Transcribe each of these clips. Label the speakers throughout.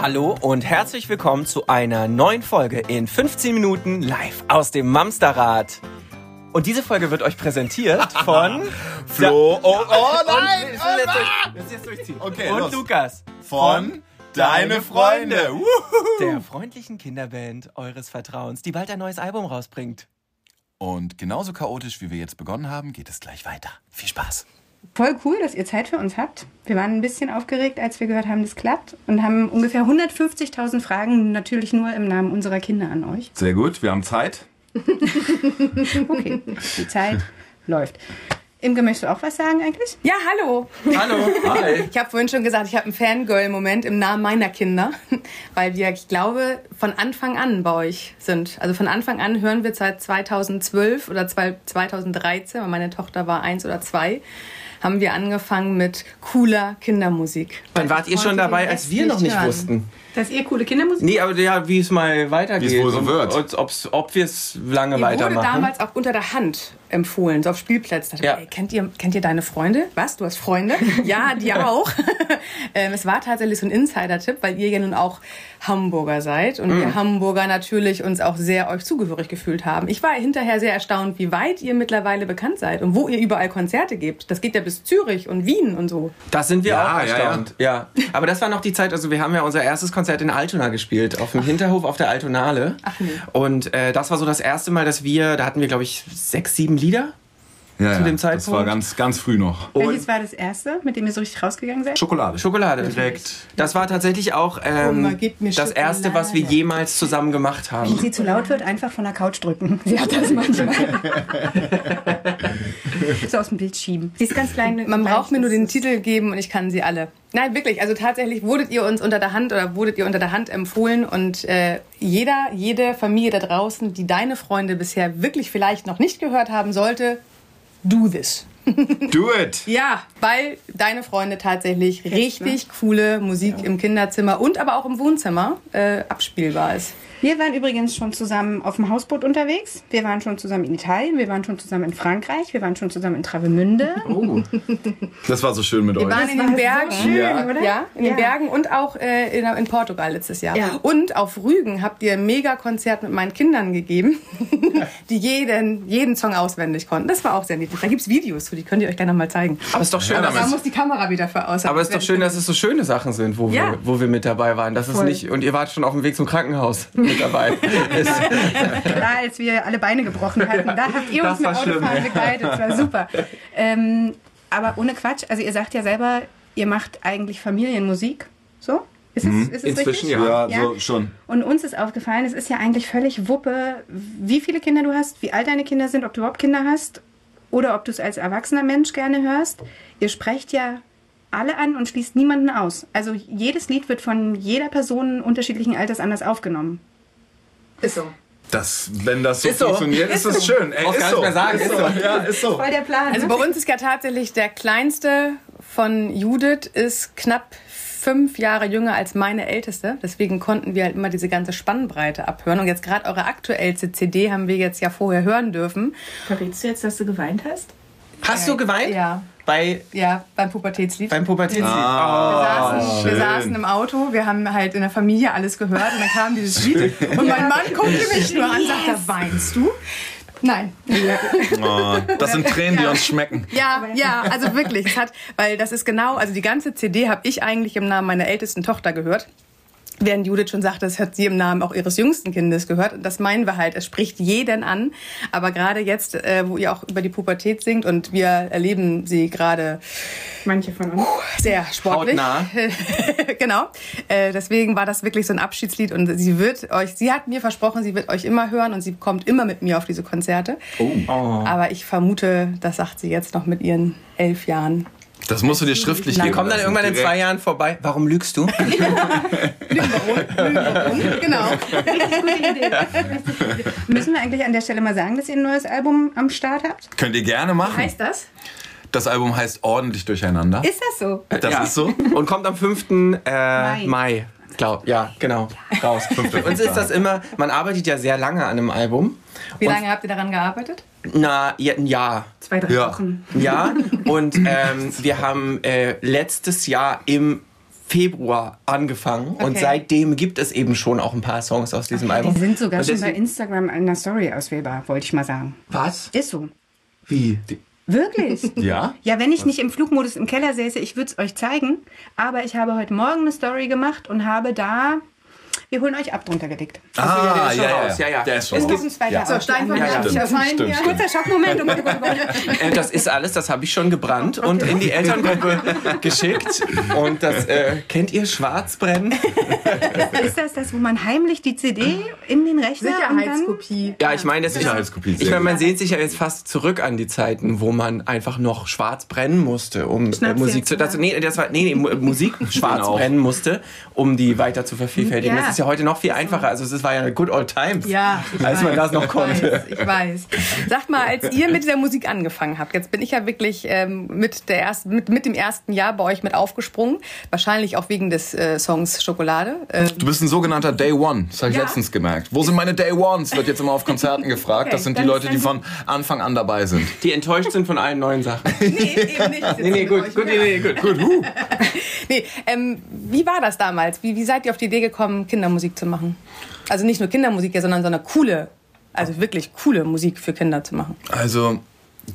Speaker 1: Hallo und herzlich willkommen zu einer neuen Folge in 15 Minuten live aus dem Mamsterrad. Und diese Folge wird euch präsentiert von
Speaker 2: Flo. Oh, oh nein!
Speaker 1: Und, ich will jetzt durch- das jetzt durchziehen.
Speaker 2: Okay,
Speaker 1: und
Speaker 2: los.
Speaker 1: Lukas
Speaker 2: Von Deine Freunde.
Speaker 1: Der freundlichen Kinderband eures Vertrauens, die bald ein neues Album rausbringt.
Speaker 2: Und genauso chaotisch, wie wir jetzt begonnen haben, geht es gleich weiter. Viel Spaß.
Speaker 3: Voll cool, dass ihr Zeit für uns habt. Wir waren ein bisschen aufgeregt, als wir gehört haben, das klappt und haben ungefähr 150.000 Fragen, natürlich nur im Namen unserer Kinder an euch.
Speaker 2: Sehr gut, wir haben Zeit.
Speaker 3: Okay, die Zeit läuft. Imke, möchtest du auch was sagen eigentlich?
Speaker 4: Ja, hallo.
Speaker 1: Hallo.
Speaker 2: Hi.
Speaker 4: Ich habe vorhin schon gesagt, ich habe einen Fangirl-Moment im Namen meiner Kinder, weil wir, ich glaube, von Anfang an bei euch sind. Also von Anfang an hören wir seit 2012 oder zwei- 2013, weil meine Tochter war eins oder zwei, haben wir angefangen mit cooler Kindermusik.
Speaker 1: Wann wart ihr schon dabei, als wir noch
Speaker 4: nicht
Speaker 1: nicht
Speaker 4: hören.
Speaker 1: wussten?
Speaker 3: Dass ihr coole Kindermusik
Speaker 1: Nee, aber ja, wie es mal weitergeht.
Speaker 2: Wie es wohl so wird.
Speaker 1: Und ob's, ob wir es lange
Speaker 4: Ihr wurde
Speaker 1: weitermachen.
Speaker 4: damals auch unter der Hand empfohlen, so auf Spielplätzen. Da
Speaker 1: Ja.
Speaker 4: dachte ich, ey, kennt, ihr, kennt ihr deine Freunde? Was? Du hast Freunde? ja, die auch. Ähm, es war tatsächlich so ein Insider-Tipp, weil ihr ja nun auch Hamburger seid und
Speaker 1: Mhm.
Speaker 4: wir Hamburger natürlich uns auch sehr euch zugehörig gefühlt haben. Ich war hinterher sehr erstaunt, wie weit ihr mittlerweile bekannt seid und wo ihr überall Konzerte gebt. Das geht ja bis Zürich und Wien und so.
Speaker 1: Das sind wir
Speaker 2: Ja,
Speaker 1: auch
Speaker 2: ja,
Speaker 1: erstaunt. Ja, Aber das war noch die Zeit, also wir haben ja unser erstes Konzert in Altona gespielt, auf dem Hinterhof auf der Altonale.
Speaker 4: Ach nee.
Speaker 1: Und äh, das war so das erste Mal, dass wir, da hatten wir glaube ich sechs, sieben Lieder.
Speaker 2: Ja,
Speaker 1: Zu dem
Speaker 2: Das war
Speaker 1: Zeitpunkt?
Speaker 2: ganz, ganz früh noch.
Speaker 3: Welches war das erste, mit dem ihr so richtig rausgegangen seid?
Speaker 2: Schokolade.
Speaker 1: Schokolade.
Speaker 2: Direkt.
Speaker 1: Das war tatsächlich auch ähm,
Speaker 4: Oma, gib mir
Speaker 1: das erste, was wir jemals zusammen gemacht
Speaker 3: Wenn
Speaker 1: haben.
Speaker 3: sie zu laut wird, einfach von der Couch drücken. Sie hat das manchmal. so aus dem Bild schieben.
Speaker 4: Sie ist ganz klein. Man braucht mir nur den Titel geben und ich kann sie alle. Nein, wirklich. Also tatsächlich wurdet ihr uns unter der Hand oder wurdet ihr unter der Hand empfohlen und äh, jeder, jede Familie da draußen, die deine Freunde bisher wirklich vielleicht noch nicht gehört haben sollte, do this.
Speaker 2: Do it.
Speaker 4: Ja, weil deine Freunde tatsächlich richtig coole Musik im Kinderzimmer und aber auch im Wohnzimmer äh, abspielbar ist.
Speaker 3: Wir waren übrigens schon zusammen auf dem Hausboot unterwegs. Wir waren schon zusammen in Italien. Wir waren schon zusammen in Frankreich. Wir waren schon zusammen in Travemünde.
Speaker 2: Oh. Das war so schön mit
Speaker 4: Wir
Speaker 2: euch.
Speaker 4: waren in den
Speaker 3: so
Speaker 4: Bergen.
Speaker 3: schön,
Speaker 4: ja,
Speaker 3: oder?
Speaker 4: ja, in den
Speaker 3: Ja.
Speaker 4: Bergen und auch äh, in, in Portugal letztes Jahr.
Speaker 3: Ja.
Speaker 4: Und auf Rügen habt ihr ein Mega-Konzert mit meinen Kindern gegeben, die jeden, jeden Song auswendig konnten. Das war auch sehr niedlich. Da gibt's Videos zu, die könnt ihr euch gerne mal zeigen.
Speaker 1: Aber es ist doch schön,
Speaker 2: Ja,
Speaker 1: dass
Speaker 4: Da
Speaker 1: es,
Speaker 4: muss die Kamera wieder für aus.
Speaker 1: aber es ist doch schön, dass es so schöne Sachen sind, wo,
Speaker 4: Ja.
Speaker 1: wir, wo wir mit dabei waren. Das ist nicht, und ihr wart schon auf dem Weg zum Krankenhaus mit dabei.
Speaker 3: Da, als wir alle Beine gebrochen hatten, da habt ihr uns mit Autofahren begleitet. Das war super. Ähm, aber ohne Quatsch. Also ihr sagt ja selber, ihr macht eigentlich Familienmusik. So? Ist es, ist es
Speaker 1: Inzwischen
Speaker 3: richtig?
Speaker 1: ja.
Speaker 2: Ja, so schon.
Speaker 3: Und uns ist aufgefallen, es ist ja eigentlich völlig Wuppe, wie viele Kinder du hast, wie alt deine Kinder sind, ob du überhaupt Kinder hast oder ob du es als erwachsener Mensch gerne hörst. Ihr sprecht ja alle an und schließt niemanden aus. Also jedes Lied wird von jeder Person unterschiedlichen Alters anders aufgenommen.
Speaker 4: Ist so.
Speaker 2: Das, wenn das so
Speaker 1: Ist so.
Speaker 2: funktioniert, ist das schön. Ey, ist
Speaker 1: gar
Speaker 2: so.
Speaker 1: nicht mehr sagen, ist so.
Speaker 2: Ja, ist so.
Speaker 3: Voll der Plan.
Speaker 4: Also bei uns ist ja tatsächlich der kleinste von Judith ist knapp fünf Jahre jünger als meine älteste. Deswegen konnten wir halt immer diese ganze Spannbreite abhören. Und jetzt gerade eure aktuellste CD haben wir jetzt ja vorher hören dürfen.
Speaker 5: Verrätst du jetzt, dass du geweint hast?
Speaker 1: Hast du geweint?
Speaker 4: Ja.
Speaker 1: Bei,
Speaker 4: Ja, beim Pubertätslied.
Speaker 1: beim Pubertätslied?
Speaker 2: Ah,
Speaker 4: wir, saßen, wir saßen im Auto, wir haben halt in der Familie alles gehört und dann kam dieses Lied und mein Mann guckte mich nur an und sagte, weinst du? Nein.
Speaker 2: Oh, das sind Tränen, die uns schmecken.
Speaker 4: Ja, ja, also wirklich. Es hat, weil das ist genau, also die ganze CD habe ich eigentlich im Namen meiner ältesten Tochter gehört. Während Judith schon sagte, das hat sie im Namen auch ihres jüngsten Kindes gehört. Und das meinen wir halt. Es spricht jeden an. Aber gerade jetzt, äh, wo ihr auch über die Pubertät singt und wir erleben sie gerade
Speaker 3: Manche von uns.
Speaker 4: sehr sportlich.
Speaker 1: Hautnah.
Speaker 4: genau. Äh, deswegen war das wirklich so ein Abschiedslied und sie wird euch, sie hat mir versprochen, sie wird euch immer hören und sie kommt immer mit mir auf diese Konzerte.
Speaker 1: Oh.
Speaker 4: Aber ich vermute, das sagt sie jetzt noch mit ihren elf Jahren.
Speaker 2: Das musst du dir schriftlich geben
Speaker 1: kommen dann irgendwann in
Speaker 2: direkt.
Speaker 1: zwei Jahren vorbei. Warum lügst du?
Speaker 4: genau.
Speaker 3: Müssen wir eigentlich an der Stelle mal sagen, dass ihr ein neues Album am Start habt?
Speaker 2: Könnt ihr gerne machen.
Speaker 4: Heißt das?
Speaker 2: Das Album heißt Ordentlich Durcheinander.
Speaker 4: Ist das so?
Speaker 2: das
Speaker 1: ja.
Speaker 2: ist so?
Speaker 1: Und kommt am 5. Äh, Mai. Glaub, ja, genau. Raus. Für uns ist das immer, man arbeitet ja sehr lange an einem Album.
Speaker 4: Wie
Speaker 1: Und-
Speaker 4: lange habt ihr daran gearbeitet?
Speaker 1: Na, ja, ein Jahr.
Speaker 3: Zwei, drei
Speaker 2: Ja.
Speaker 3: Wochen.
Speaker 1: Ja, und ähm, wir haben äh, letztes Jahr im Februar angefangen und
Speaker 4: Okay.
Speaker 1: seitdem gibt es eben schon auch ein paar Songs aus diesem Album.
Speaker 3: Die sind sogar
Speaker 1: Und
Speaker 3: schon bei Instagram in der Story auswählbar, wollte ich mal sagen.
Speaker 1: Was?
Speaker 3: Ist so.
Speaker 1: Wie?
Speaker 3: Wirklich?
Speaker 2: Ja?
Speaker 3: Ja, wenn ich nicht im Flugmodus im Keller säße, ich würde es euch zeigen. Aber ich habe heute Morgen eine Story gemacht und habe da, wir holen euch ab, drunter gelegt.
Speaker 2: Ah,
Speaker 1: ist schon raus. Ja, ja.
Speaker 2: Der ist schon
Speaker 1: Es gibt
Speaker 3: ein zweiter
Speaker 2: Ja.
Speaker 3: auch.
Speaker 4: So, Steinfort
Speaker 1: Ja, ja.
Speaker 3: Kurzer Schockmoment. Gott.
Speaker 1: Äh, das ist alles, das habe ich schon gebrannt und in die Elterngruppe geschickt. Und das äh, kennt ihr Schwarzbrennen?
Speaker 3: Ist das das, wo man heimlich die CD in den Rechner und dann...
Speaker 4: Sicherheitskopie.
Speaker 1: Ja, ich meine, das ist
Speaker 2: Sicherheitskopie, sehr
Speaker 1: Ich meine, man sehnt sich ja jetzt fast zurück an die Zeiten, wo man einfach noch schwarz brennen musste, um äh,
Speaker 3: Schnaps
Speaker 1: Musik zu. Das, nee, das war nee, nee Mu- Musik schwarz
Speaker 2: Genau.
Speaker 1: brennen musste, um die weiter zu vervielfältigen.
Speaker 3: Ja.
Speaker 1: Ist ja heute noch viel einfacher. Also es war ja good old times,
Speaker 4: Ja, ich
Speaker 1: als man
Speaker 4: weiß,
Speaker 1: das noch
Speaker 4: ich
Speaker 1: konnte.
Speaker 4: Weiß, ich weiß. Sagt mal, als ihr mit der Musik angefangen habt, jetzt bin ich ja wirklich ähm, mit, der ersten, mit, mit dem ersten Jahr bei euch mit aufgesprungen. Wahrscheinlich auch wegen des äh, Songs Schokolade. Ähm,
Speaker 2: Du bist ein sogenannter Day One. Das habe ich
Speaker 4: Ja.
Speaker 2: letztens gemerkt. Wo sind meine Day Ones? Wird jetzt immer auf Konzerten gefragt. das sind die Leute, die von Anfang an dabei sind.
Speaker 1: Die enttäuscht sind von allen neuen Sachen.
Speaker 4: nee, eben nicht.
Speaker 1: Nee, nee, gut, gut, nee, nee, gut. gut. huh.
Speaker 4: Nee, ähm, wie war das damals? Wie, wie seid ihr auf die Idee gekommen, Kindermusik zu machen? Also nicht nur Kindermusik, sondern so eine coole, also wirklich coole Musik für Kinder zu machen.
Speaker 2: Also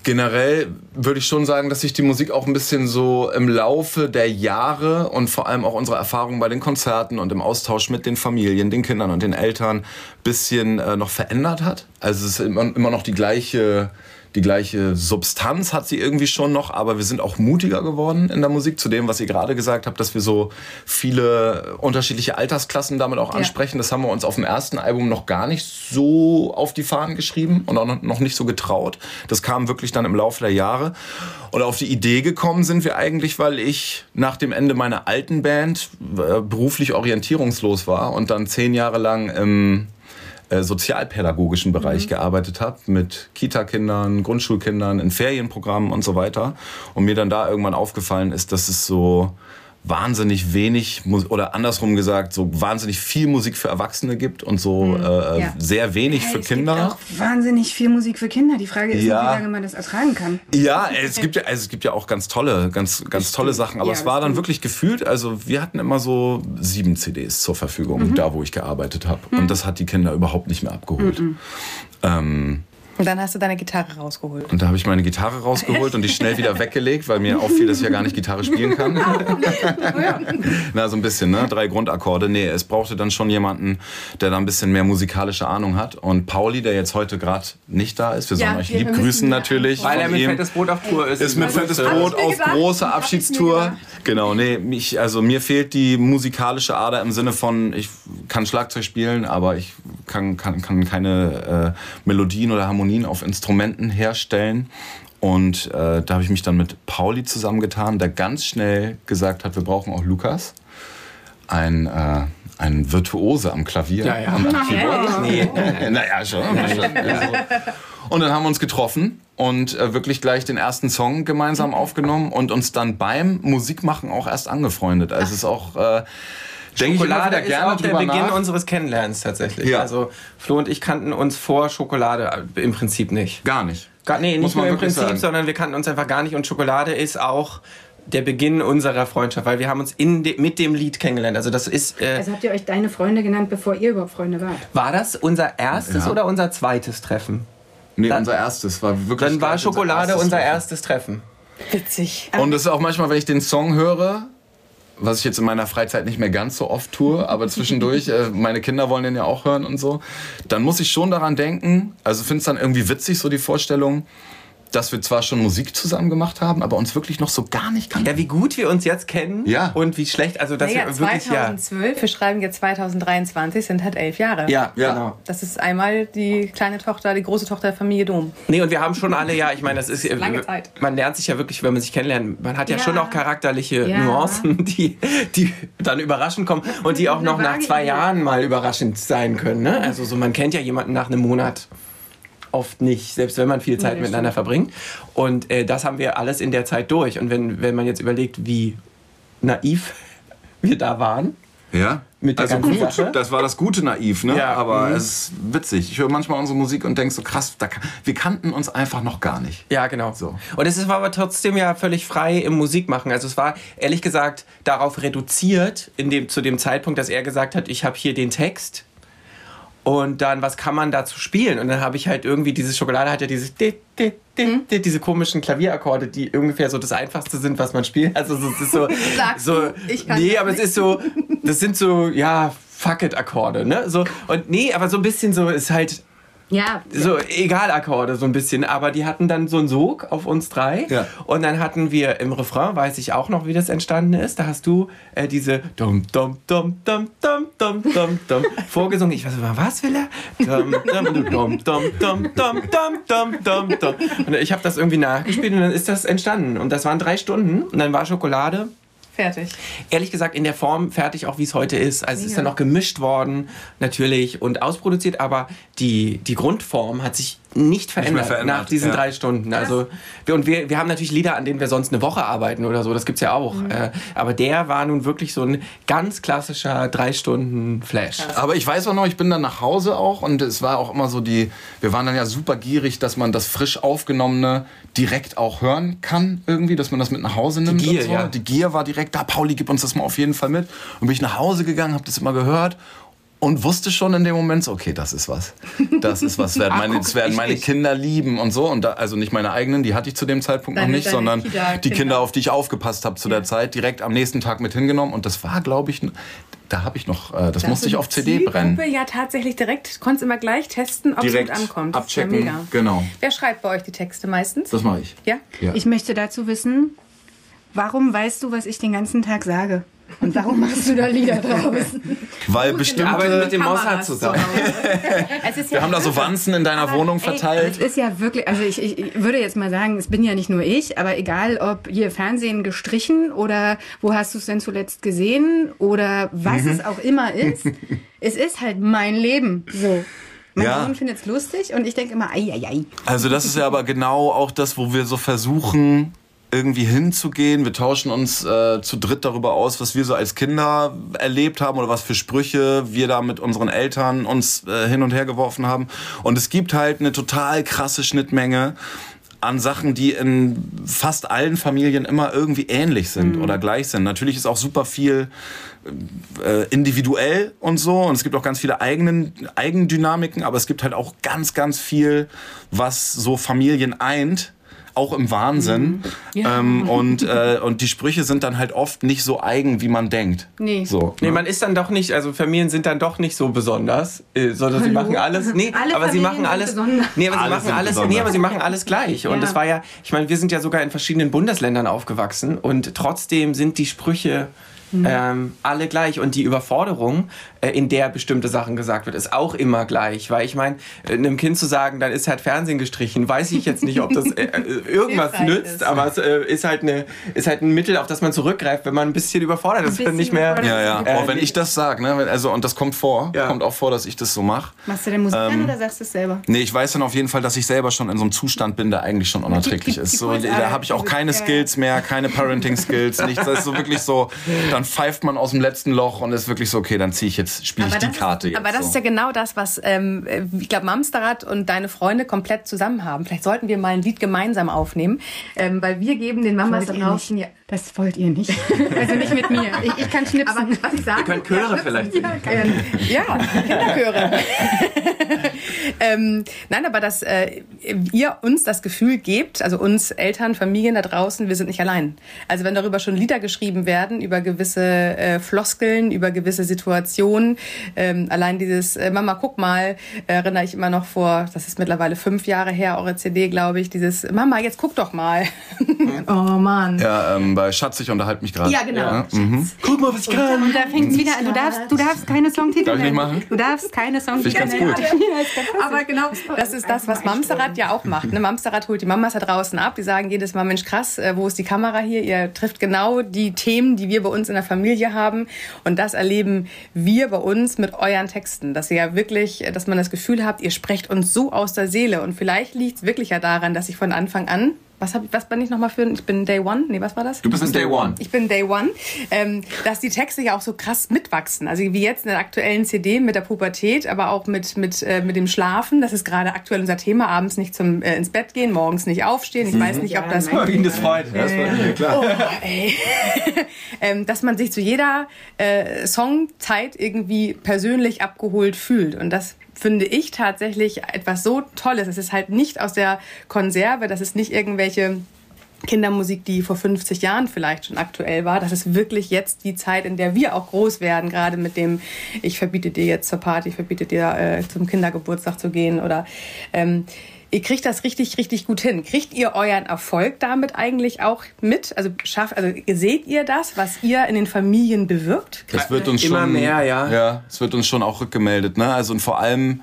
Speaker 2: generell würde ich schon sagen, dass sich die Musik auch ein bisschen so im Laufe der Jahre und vor allem auch unsere Erfahrungen bei den Konzerten und im Austausch mit den Familien, den Kindern und den Eltern ein bisschen äh, noch verändert hat. Also es ist immer, immer noch die gleiche die gleiche Substanz hat sie irgendwie schon noch, aber wir sind auch mutiger geworden in der Musik zu dem, was ihr gerade gesagt habt, dass wir so viele unterschiedliche Altersklassen damit auch
Speaker 4: Ja.
Speaker 2: ansprechen. Das haben wir uns auf dem ersten Album noch gar nicht so auf die Fahnen geschrieben und auch noch- noch nicht so getraut. Das kam wirklich dann im Laufe der Jahre. Und auf die Idee gekommen sind wir eigentlich, weil ich nach dem Ende meiner alten Band äh, beruflich orientierungslos war und dann zehn Jahre lang im äh, sozialpädagogischen Bereich gearbeitet habe, mit Kita-Kindern, Grundschulkindern, in Ferienprogrammen und so weiter. Und mir dann da irgendwann aufgefallen ist, dass es so wahnsinnig wenig oder andersrum gesagt so wahnsinnig viel Musik für Erwachsene gibt und so äh,
Speaker 4: Ja.
Speaker 2: sehr wenig
Speaker 3: Hey,
Speaker 2: für
Speaker 3: es gibt
Speaker 2: Kinder.
Speaker 3: auch wahnsinnig viel Musik für Kinder. Die Frage ist,
Speaker 2: Ja.
Speaker 3: wie lange man das ertragen kann.
Speaker 2: Ja, es gibt ja, also es gibt ja auch ganz tolle, ganz, ganz tolle Sachen. Aber
Speaker 3: Ja,
Speaker 2: es war
Speaker 3: das
Speaker 2: dann
Speaker 3: stimmt.
Speaker 2: wirklich gefühlt, also wir hatten immer so sieben CDs zur Verfügung,
Speaker 3: Mhm.
Speaker 2: da wo ich gearbeitet habe. Und das hat die Kinder überhaupt nicht mehr abgeholt.
Speaker 3: Mhm.
Speaker 2: Ähm,
Speaker 4: Und dann hast du deine Gitarre rausgeholt.
Speaker 2: und da habe ich meine Gitarre rausgeholt und die schnell wieder weggelegt, weil mir auffiel, dass ich ja gar nicht Gitarre spielen kann. Na, so ein bisschen, ne? Drei Grundakkorde. Nee, es brauchte dann schon jemanden, der da ein bisschen mehr musikalische Ahnung hat. Und Pauli, der jetzt heute gerade nicht da ist, wir sollen
Speaker 4: Ja,
Speaker 2: euch lieb grüßen natürlich.
Speaker 1: Weil er mit
Speaker 2: ihm.
Speaker 1: fettes Brot auf Tour ist.
Speaker 2: Ist mit fettes Brot auf große Abschiedstour. Genau, nee, mich, also mir fehlt die musikalische Ader im Sinne von, ich kann Schlagzeug spielen, aber ich kann, kann, kann keine äh, Melodien oder Harmonien auf Instrumenten herstellen. Und äh, da habe ich mich dann mit Pauli zusammengetan, der ganz schnell gesagt hat, wir brauchen auch Lukas. Ein, äh, ein Virtuose am Klavier.
Speaker 1: Ja, ja.
Speaker 2: Und am Keyboard.
Speaker 1: Nee.
Speaker 2: Naja, schon. schon. Und dann haben wir uns getroffen und äh, wirklich gleich den ersten Song gemeinsam aufgenommen und uns dann beim Musikmachen auch erst angefreundet. Also es ist auch, äh, denke ich immer
Speaker 1: Schokolade
Speaker 2: wieder
Speaker 1: ist
Speaker 2: gerne
Speaker 1: auch der Beginn
Speaker 2: nach.
Speaker 1: unseres Kennenlernens tatsächlich.
Speaker 2: Ja.
Speaker 1: Also Flo und ich kannten uns vor Schokolade äh, im Prinzip nicht.
Speaker 2: Gar nicht.
Speaker 1: Gar, nee,
Speaker 2: Muss
Speaker 1: nicht nur im Prinzip,
Speaker 2: sagen.
Speaker 1: sondern wir kannten uns einfach gar nicht und Schokolade ist auch der Beginn unserer Freundschaft, weil wir haben uns in de, mit dem Lied kennengelernt. Also das ist, äh,
Speaker 3: Also habt ihr euch deine Freunde genannt, bevor ihr überhaupt Freunde wart?
Speaker 1: war das unser erstes
Speaker 2: Ja.
Speaker 1: oder unser zweites Treffen?
Speaker 2: Nee,
Speaker 1: Dann-
Speaker 2: unser erstes war wirklich.
Speaker 1: Dann war Schokolade unser
Speaker 2: Treffen.
Speaker 1: erstes Treffen.
Speaker 4: Witzig.
Speaker 2: Und es ist auch manchmal, wenn ich den Song höre, was ich jetzt in meiner Freizeit nicht mehr ganz so oft tue, aber zwischendurch, äh, meine Kinder wollen den ja auch hören und so, dann muss ich schon daran denken, also finde es dann irgendwie witzig, so die Vorstellung, dass wir zwar schon Musik zusammen gemacht haben, aber uns wirklich noch so gar nicht kannten.
Speaker 1: Ja, wie gut wir uns jetzt kennen
Speaker 2: Ja.
Speaker 1: und wie schlecht, also dass
Speaker 4: Naja,
Speaker 1: wir wirklich, ja.
Speaker 4: 2012, wir schreiben jetzt 2023, sind halt elf Jahre.
Speaker 1: Ja,
Speaker 2: Ja.
Speaker 1: genau.
Speaker 4: Das ist einmal die kleine Tochter, die große Tochter der Familie Dom.
Speaker 1: Nee, und wir haben schon alle, ja, ich meine, das ist,
Speaker 4: Lange Zeit.
Speaker 1: man lernt sich ja wirklich, wenn man sich kennenlernt, man hat ja,
Speaker 3: Ja.
Speaker 1: schon auch charakterliche
Speaker 3: Ja.
Speaker 1: Nuancen, die, die dann überraschend kommen und die auch noch nach zwei. Jahren mal überraschend sein können. Ne? Also so, man kennt ja jemanden nach einem Monat. Oft nicht, selbst wenn man viel Zeit
Speaker 3: das
Speaker 1: miteinander verbringt. Und äh, das haben wir alles in der Zeit durch. Und wenn, wenn man jetzt überlegt, wie naiv wir da waren,
Speaker 2: Ja.
Speaker 1: Mit der
Speaker 2: also gut,
Speaker 1: Sache?
Speaker 2: das war das gute Naiv, ne?
Speaker 1: Ja,
Speaker 2: Aber
Speaker 1: mhm.
Speaker 2: es ist witzig. Ich höre manchmal unsere Musik und denke so krass, da, wir kannten uns einfach noch gar nicht.
Speaker 1: Ja, genau.
Speaker 2: So.
Speaker 1: Und es war aber trotzdem ja völlig frei im Musikmachen. Also es war ehrlich gesagt darauf reduziert, in dem, zu dem Zeitpunkt, dass er gesagt hat, ich habe hier den Text und dann, was kann man dazu spielen? Und dann habe ich halt irgendwie, diese Schokolade hat ja dieses, di- di- di- di- diese komischen Klavierakkorde, die ungefähr so das Einfachste sind, was man spielt. Also es ist so, so
Speaker 4: ich kann
Speaker 1: nee, aber es ist so, das sind so, ja, fuck it Akkorde, ne? So, und nee, aber so ein bisschen so ist halt,
Speaker 3: Ja,
Speaker 1: so Egal-Akkorde so ein bisschen, aber die hatten dann so einen Sog auf uns drei.
Speaker 2: Ja.
Speaker 1: Und dann hatten wir im Refrain, weiß ich auch noch, wie das entstanden ist, da hast du äh, diese dum dum dum dum dum dum dum dum vorgesungen. Ich weiß nicht, was will er? Dum dum dum dum dum dum dum dum dum dum. Und ich habe das irgendwie nachgespielt und dann ist das entstanden. Und das waren drei Stunden und dann war Schokolade
Speaker 4: Fertig.
Speaker 1: ehrlich gesagt in der Form fertig, auch wie es heute ist. Also es ist dann noch gemischt worden, natürlich, und ausproduziert, aber die, die Grundform hat sich nicht verändert,
Speaker 2: verändert,
Speaker 1: nach diesen
Speaker 2: ja.
Speaker 1: drei Stunden. Also wir, und wir, wir haben natürlich Lieder, an denen wir sonst eine Woche arbeiten oder so, das gibt's ja auch. Äh, aber der war nun wirklich so ein ganz klassischer drei Stunden Flash.
Speaker 2: Aber ich weiß auch noch, ich bin dann nach Hause auch und es war auch immer so die, wir waren dann ja super gierig, dass man das frisch aufgenommene direkt auch hören kann irgendwie, dass man das mit nach Hause nimmt.
Speaker 1: Gier,
Speaker 2: und so.
Speaker 1: ja.
Speaker 2: Die Gier war direkt da, Pauli, gib uns das mal auf jeden Fall mit. Und bin ich nach Hause gegangen, habe das immer gehört und wusste schon in dem Moment so, okay, das ist was. Das ist was, werden meine, das werden meine. Kinder lieben und so. Und da, also nicht meine eigenen, die hatte ich zu dem Zeitpunkt
Speaker 4: Deine-
Speaker 2: noch nicht, sondern
Speaker 4: Kita-Kinder.
Speaker 2: die Kinder, auf die ich aufgepasst habe zu der Zeit, direkt am nächsten Tag mit hingenommen. Und das war, glaube ich, da habe ich noch, äh, das musste ich auf CD brennen.
Speaker 4: Zielgruppe ja tatsächlich direkt, konntest immer gleich testen, ob
Speaker 2: Direkt
Speaker 4: es gut ankommt. Das ja
Speaker 2: abchecken, genau.
Speaker 4: Wer schreibt bei euch die Texte meistens?
Speaker 2: Das mache ich.
Speaker 4: ja?
Speaker 2: Ja.
Speaker 3: ich möchte dazu wissen, warum weißt du, was ich den ganzen Tag sage? Und warum machst du da Lieder draus?
Speaker 2: Weil
Speaker 1: Wir
Speaker 2: bestimmte,
Speaker 1: arbeiten mit dem Mossad zusammen.
Speaker 3: Es ist
Speaker 2: wir
Speaker 3: ja
Speaker 2: haben da so Wanzen in deiner Wohnung
Speaker 3: Ey,
Speaker 2: verteilt.
Speaker 3: es ist ja wirklich, also ich, ich, würde jetzt mal sagen, es bin ja nicht nur ich, aber egal ob hier Fernsehen gestrichen oder wo hast du es denn zuletzt gesehen oder was es auch immer ist, es ist halt mein Leben. So. Mein
Speaker 2: Ja.
Speaker 3: Sohn findet es lustig und ich denke immer, ei, ei, ei.
Speaker 2: Also das ist ja aber genau auch das, wo wir so versuchen, irgendwie hinzugehen. Wir tauschen uns äh, zu dritt darüber aus, was wir so als Kinder erlebt haben oder was für Sprüche wir da mit unseren Eltern uns äh, hin und her geworfen haben. Und es gibt halt eine total krasse Schnittmenge an Sachen, die in fast allen Familien immer irgendwie ähnlich sind oder gleich sind. Natürlich ist auch super viel äh, individuell und so und es gibt auch ganz viele eigenen Eigendynamiken, aber es gibt halt auch ganz, ganz viel, was so Familien eint. Auch im Wahnsinn. Ähm, und, äh, und die Sprüche sind dann halt oft nicht so eigen, wie man denkt.
Speaker 3: Nee.
Speaker 2: So,
Speaker 1: Nee,
Speaker 2: ne?
Speaker 1: man ist dann doch nicht, also Familien sind dann doch nicht so besonders, äh, sondern sie machen alles, nee,
Speaker 3: Alle
Speaker 1: aber sie machen
Speaker 3: sind
Speaker 1: alles,
Speaker 3: besonders.
Speaker 1: nee, aber sie machen alles,
Speaker 2: besonders.
Speaker 1: nee, aber sie machen alles gleich. Und
Speaker 3: Ja.
Speaker 1: das war ja, ich meine, wir sind ja sogar in verschiedenen Bundesländern aufgewachsen und trotzdem sind die Sprüche ähm, alle gleich und die Überforderung, in der bestimmte Sachen gesagt wird, ist auch immer gleich. Weil ich meine, äh, einem Kind zu sagen, dann ist halt Fernsehen gestrichen, weiß ich jetzt nicht, ob das äh, äh, irgendwas nützt,
Speaker 4: ist.
Speaker 1: aber es äh, ist halt eine, ist halt ein Mittel, auf das man zurückgreift, wenn man ein bisschen überfordert ist,
Speaker 3: bisschen
Speaker 1: nicht mehr.
Speaker 2: ja, ja.
Speaker 1: Äh,
Speaker 2: auch wenn ich das sage, ne? also und das kommt vor,
Speaker 1: Ja.
Speaker 2: kommt auch vor, dass ich das so mache.
Speaker 3: Machst du denn Musik
Speaker 2: Ähm,
Speaker 3: an oder sagst du es selber?
Speaker 2: Nee, ich weiß dann auf jeden Fall, dass ich selber schon in so einem Zustand bin, der eigentlich schon unerträglich
Speaker 3: die-
Speaker 2: ist.
Speaker 3: die
Speaker 2: So, da habe ich auch
Speaker 3: diese-
Speaker 2: keine. Skills mehr, keine Parenting-Skills, nichts. Das ist so wirklich so, dann pfeift man aus dem letzten Loch und ist wirklich so, okay, dann ziehe ich jetzt, spiele ich
Speaker 4: Aber
Speaker 2: die
Speaker 4: das
Speaker 2: Karte
Speaker 4: ist,
Speaker 2: jetzt.
Speaker 4: Aber das
Speaker 2: so.
Speaker 4: ist ja genau das, was ähm, ich glaube, Mamsterrad und deine Freunde komplett zusammen haben. Vielleicht sollten wir mal ein Lied gemeinsam aufnehmen, ähm, weil wir geben den Mamas da draußen ja.
Speaker 3: Das wollt ihr nicht. Also nicht mit mir. Ich, ich kann schnipsen.
Speaker 4: Aber was ich sagen
Speaker 1: Ihr könnt Chöre vielleicht.
Speaker 4: Ähm, ja, Kinderchöre. ähm, nein, aber dass äh, ihr uns das Gefühl gebt, also uns Eltern, Familien da draußen, wir sind nicht allein. Also wenn darüber schon Lieder geschrieben werden, über gewisse äh, Floskeln, über gewisse Situationen, ähm, allein dieses äh, Mama, guck mal, erinnere ich immer noch vor, das ist mittlerweile fünf Jahre her, eure CD, glaube ich, dieses Mama, jetzt guck doch mal. oh Mann.
Speaker 2: ja, ähm, bei Schatz, ich unterhalte mich gerade.
Speaker 4: Ja, genau.
Speaker 2: mhm.
Speaker 1: Guck mal, was ich kann.
Speaker 3: Und da fängt es wieder an. Du darfst, du darfst keine Songtitel
Speaker 2: Darf ich nicht machen?
Speaker 3: Du darfst keine Songtitel
Speaker 2: Finde ich ganz gut.
Speaker 4: Aber genau, das ist das, was Mamsterrad ja auch macht. Ne? Mamsterrad holt die Mamas da draußen ab. Die sagen jedes Mal, Mensch, krass, äh, wo ist die Kamera hier? Ihr trifft genau die Themen, die wir bei uns in der Familie haben. Und das erleben wir bei uns mit euren Texten. Dass ihr ja wirklich, dass man das Gefühl habt, ihr sprecht uns so aus der Seele. Und vielleicht liegt es wirklich ja daran, dass ich von Anfang an was, hab, was bin ich nochmal für Ich bin Day One? Nee, was war das?
Speaker 2: Du bist ein Day One.
Speaker 4: Ich bin Day One. Ähm, dass die Texte ja auch so krass mitwachsen. Also wie jetzt in der aktuellen CD mit der Pubertät, aber auch mit, mit, äh, mit dem Schlafen. Das ist gerade aktuell unser Thema. Abends nicht zum, äh, ins Bett gehen, morgens nicht aufstehen. Ich mhm. weiß nicht, ob das...
Speaker 1: Ja, Ihnen das freut. Das
Speaker 4: äh, klar. Oh, ey. ähm, dass man sich zu jeder äh, Songzeit irgendwie persönlich abgeholt fühlt. Und das finde ich tatsächlich etwas so Tolles. Es ist halt nicht aus der Konserve, das ist nicht irgendwelche Kindermusik, die vor 50 Jahren vielleicht schon aktuell war. Das ist wirklich jetzt die Zeit, in der wir auch groß werden, gerade mit dem, ich verbiete dir jetzt zur Party, ich verbiete dir äh, zum Kindergeburtstag zu gehen oder ähm, ihr kriegt das richtig, richtig gut hin. Kriegt ihr euren Erfolg damit eigentlich auch mit? Also schafft, also seht ihr das, was ihr in den Familien bewirkt?
Speaker 2: Es wird uns
Speaker 1: immer
Speaker 2: schon,
Speaker 1: mehr, ja.
Speaker 2: Ja, es wird uns schon auch rückgemeldet, ne? Also und vor allem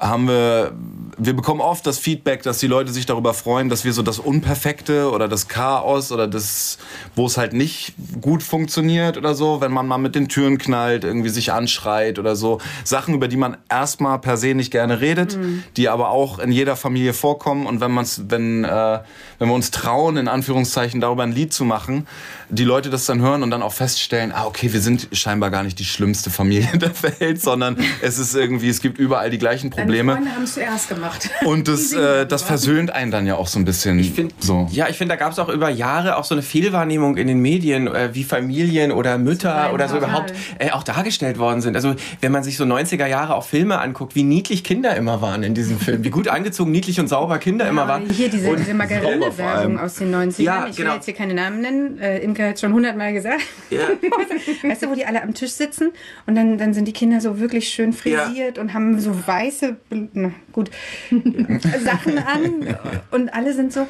Speaker 2: haben wir, wir bekommen oft das Feedback, dass die Leute sich darüber freuen, dass wir so das Unperfekte oder das Chaos oder das, wo es halt nicht gut funktioniert oder so, wenn man mal mit den Türen knallt, irgendwie sich anschreit oder so. Sachen, über die man erstmal per se nicht gerne redet, mhm. die aber auch in jeder Familie vorkommen. Und wenn man's, wenn, äh, wenn wir uns trauen, in Anführungszeichen darüber ein Lied zu machen, die Leute das dann hören und dann auch feststellen, ah, okay, wir sind scheinbar gar nicht die schlimmste Familie der Welt, sondern es ist irgendwie, es gibt überall die gleichen Probleme. Probleme.
Speaker 4: Meine Freunde haben es zuerst gemacht.
Speaker 2: Und das, äh, das versöhnt einen dann ja auch so ein bisschen.
Speaker 1: Ich find, so. Ja, ich finde, da gab es auch über Jahre auch so eine Fehlwahrnehmung in den Medien, äh, wie Familien oder Mütter oder so überhaupt äh, auch dargestellt worden sind. Also wenn man sich so 90er Jahre auch Filme anguckt, wie niedlich Kinder immer waren in diesem Film, wie gut angezogen, niedlich und sauber Kinder ja, immer waren.
Speaker 3: Hier diese, diese Margarine-Werbung aus den 90ern. Ja, ich genau. will jetzt hier keine Namen nennen. Äh, Imke hat schon hundertmal gesagt. Ja. weißt du, wo die alle am Tisch sitzen und dann, dann sind die Kinder so wirklich schön frisiert ja. und haben so weiße gut, Sachen an und alle sind so.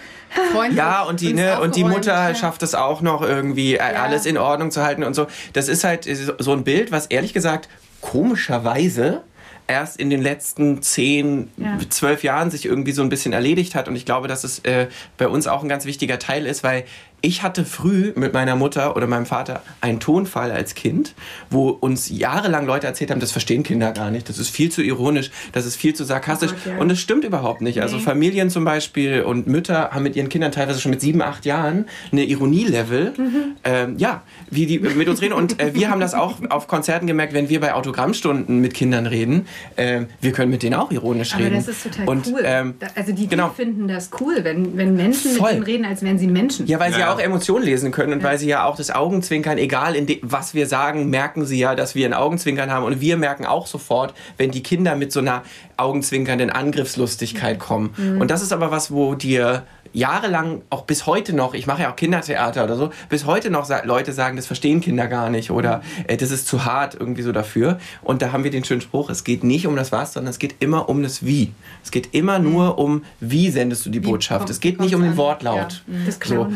Speaker 1: Freundlich. Ja, und die, ne, und die Mutter ja. schafft es auch noch irgendwie, äh, ja. alles in Ordnung zu halten und so. Das ist halt so ein Bild, was ehrlich gesagt komischerweise erst in den letzten zehn, ja. zwölf Jahren sich irgendwie so ein bisschen erledigt hat. Und ich glaube, dass es äh, bei uns auch ein ganz wichtiger Teil ist, weil ich hatte früh mit meiner Mutter oder meinem Vater einen Tonfall als Kind, wo uns jahrelang Leute erzählt haben, das verstehen Kinder gar nicht, das ist viel zu ironisch, das ist viel zu sarkastisch. Oh Gott, ja. Und es stimmt überhaupt nicht. Also nee. Also Familien zum Beispiel und Mütter haben mit ihren Kindern teilweise schon mit sieben, acht Jahren eine Ironielevel, mhm. ähm, ja, wie die mit uns reden. Und äh, wir haben das auch auf Konzerten gemerkt, wenn wir bei Autogrammstunden mit Kindern reden, äh, wir können mit denen auch ironisch
Speaker 3: Aber
Speaker 1: reden.
Speaker 3: das ist total und, cool. Ähm, also die, genau. finden das cool, wenn, wenn Menschen Voll. mit ihnen reden, als wären sie Menschen.
Speaker 1: Ja, weil ja. sie auch Emotionen lesen können und ja. weil sie ja auch das Augenzwinkern, egal in was wir sagen, merken sie ja, dass wir ein Augenzwinkern haben und wir merken auch sofort, wenn die Kinder mit so einer augenzwinkernden Angriffslustigkeit kommen. Mhm. Und das ist aber was, wo dir jahrelang, auch bis heute noch, ich mache ja auch Kindertheater oder so, bis heute noch Leute sagen, das verstehen Kinder gar nicht oder äh, das ist zu hart irgendwie so dafür. Und da haben wir den schönen Spruch, es geht nicht um das Was, sondern es geht immer um das Wie. Es geht immer nur um, wie sendest du die Botschaft. es geht nicht um den Wortlaut. Ja. Das so.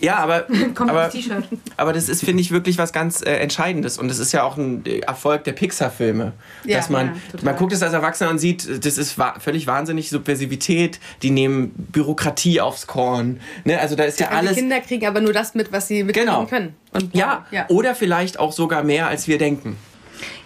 Speaker 1: Ja, aber, aber, aber das ist, finde ich, wirklich was ganz äh, Entscheidendes. Und das ist ja auch ein Erfolg der Pixar-Filme. Ja, dass man, ja, man guckt es als Erwachsener und sieht, das ist wa völlig wahnsinnig Subversivität. Die nehmen Bürokratie aufs Korn. Ne? Also da ist ja, ja alles.
Speaker 4: Die Kinder kriegen aber nur das mit, was sie mitkriegen genau. können.
Speaker 1: Und, ja, ja, oder vielleicht auch sogar mehr, als wir denken.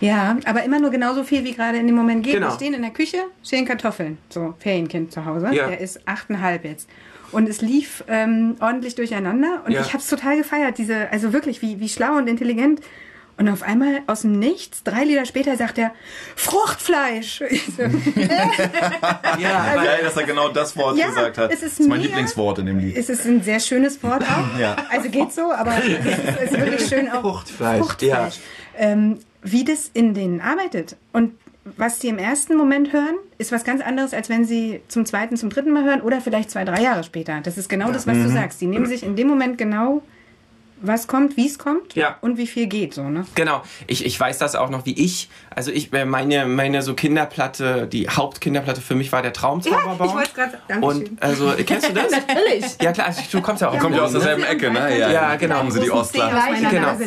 Speaker 3: Ja, aber immer nur genauso viel, wie gerade in dem Moment geht. Genau. Wir stehen in der Küche, stehen Kartoffeln. So, Ferienkind zu Hause. Ja. Der ist achteinhalb jetzt. Und es lief ähm, ordentlich durcheinander. Und ja. ich habe es total gefeiert. Diese, also wirklich, wie, wie schlau und intelligent. Und auf einmal aus dem Nichts, drei Lieder später, sagt er Fruchtfleisch. So,
Speaker 2: ja, also, geil, dass er genau das Wort ja, gesagt hat. Es ist das ist mein mega, Lieblingswort in dem Lied.
Speaker 3: Es ist ein sehr schönes Wort auch. ja. Also geht so, aber es ist, es ist wirklich schön auch.
Speaker 1: Fruchtfleisch. Fruchtfleisch.
Speaker 3: Ja. Ähm, wie das in denen arbeitet. Und was sie im ersten Moment hören, ist was ganz anderes, als wenn sie zum zweiten, zum dritten Mal hören oder vielleicht zwei, drei Jahre später. Das ist genau das, was mhm. du sagst. Die nehmen sich in dem Moment genau was kommt, wie es kommt
Speaker 1: Ja.
Speaker 3: und wie viel geht, so, ne?
Speaker 1: Genau, ich, ich weiß das auch noch, wie ich, also ich, äh, meine, meine so Kinderplatte, die Hauptkinderplatte für mich war der Traumzauberbaum.
Speaker 3: ich wollte gerade- Dankeschön.
Speaker 1: Und also, kennst du das?
Speaker 3: Natürlich.
Speaker 1: Ja klar, also, du kommst ja auch
Speaker 2: Kommt ja aus
Speaker 1: ne?
Speaker 2: derselben Ecke, ne?
Speaker 1: Ja, genau.
Speaker 2: Kommen sie die Ostler.
Speaker 1: Genau.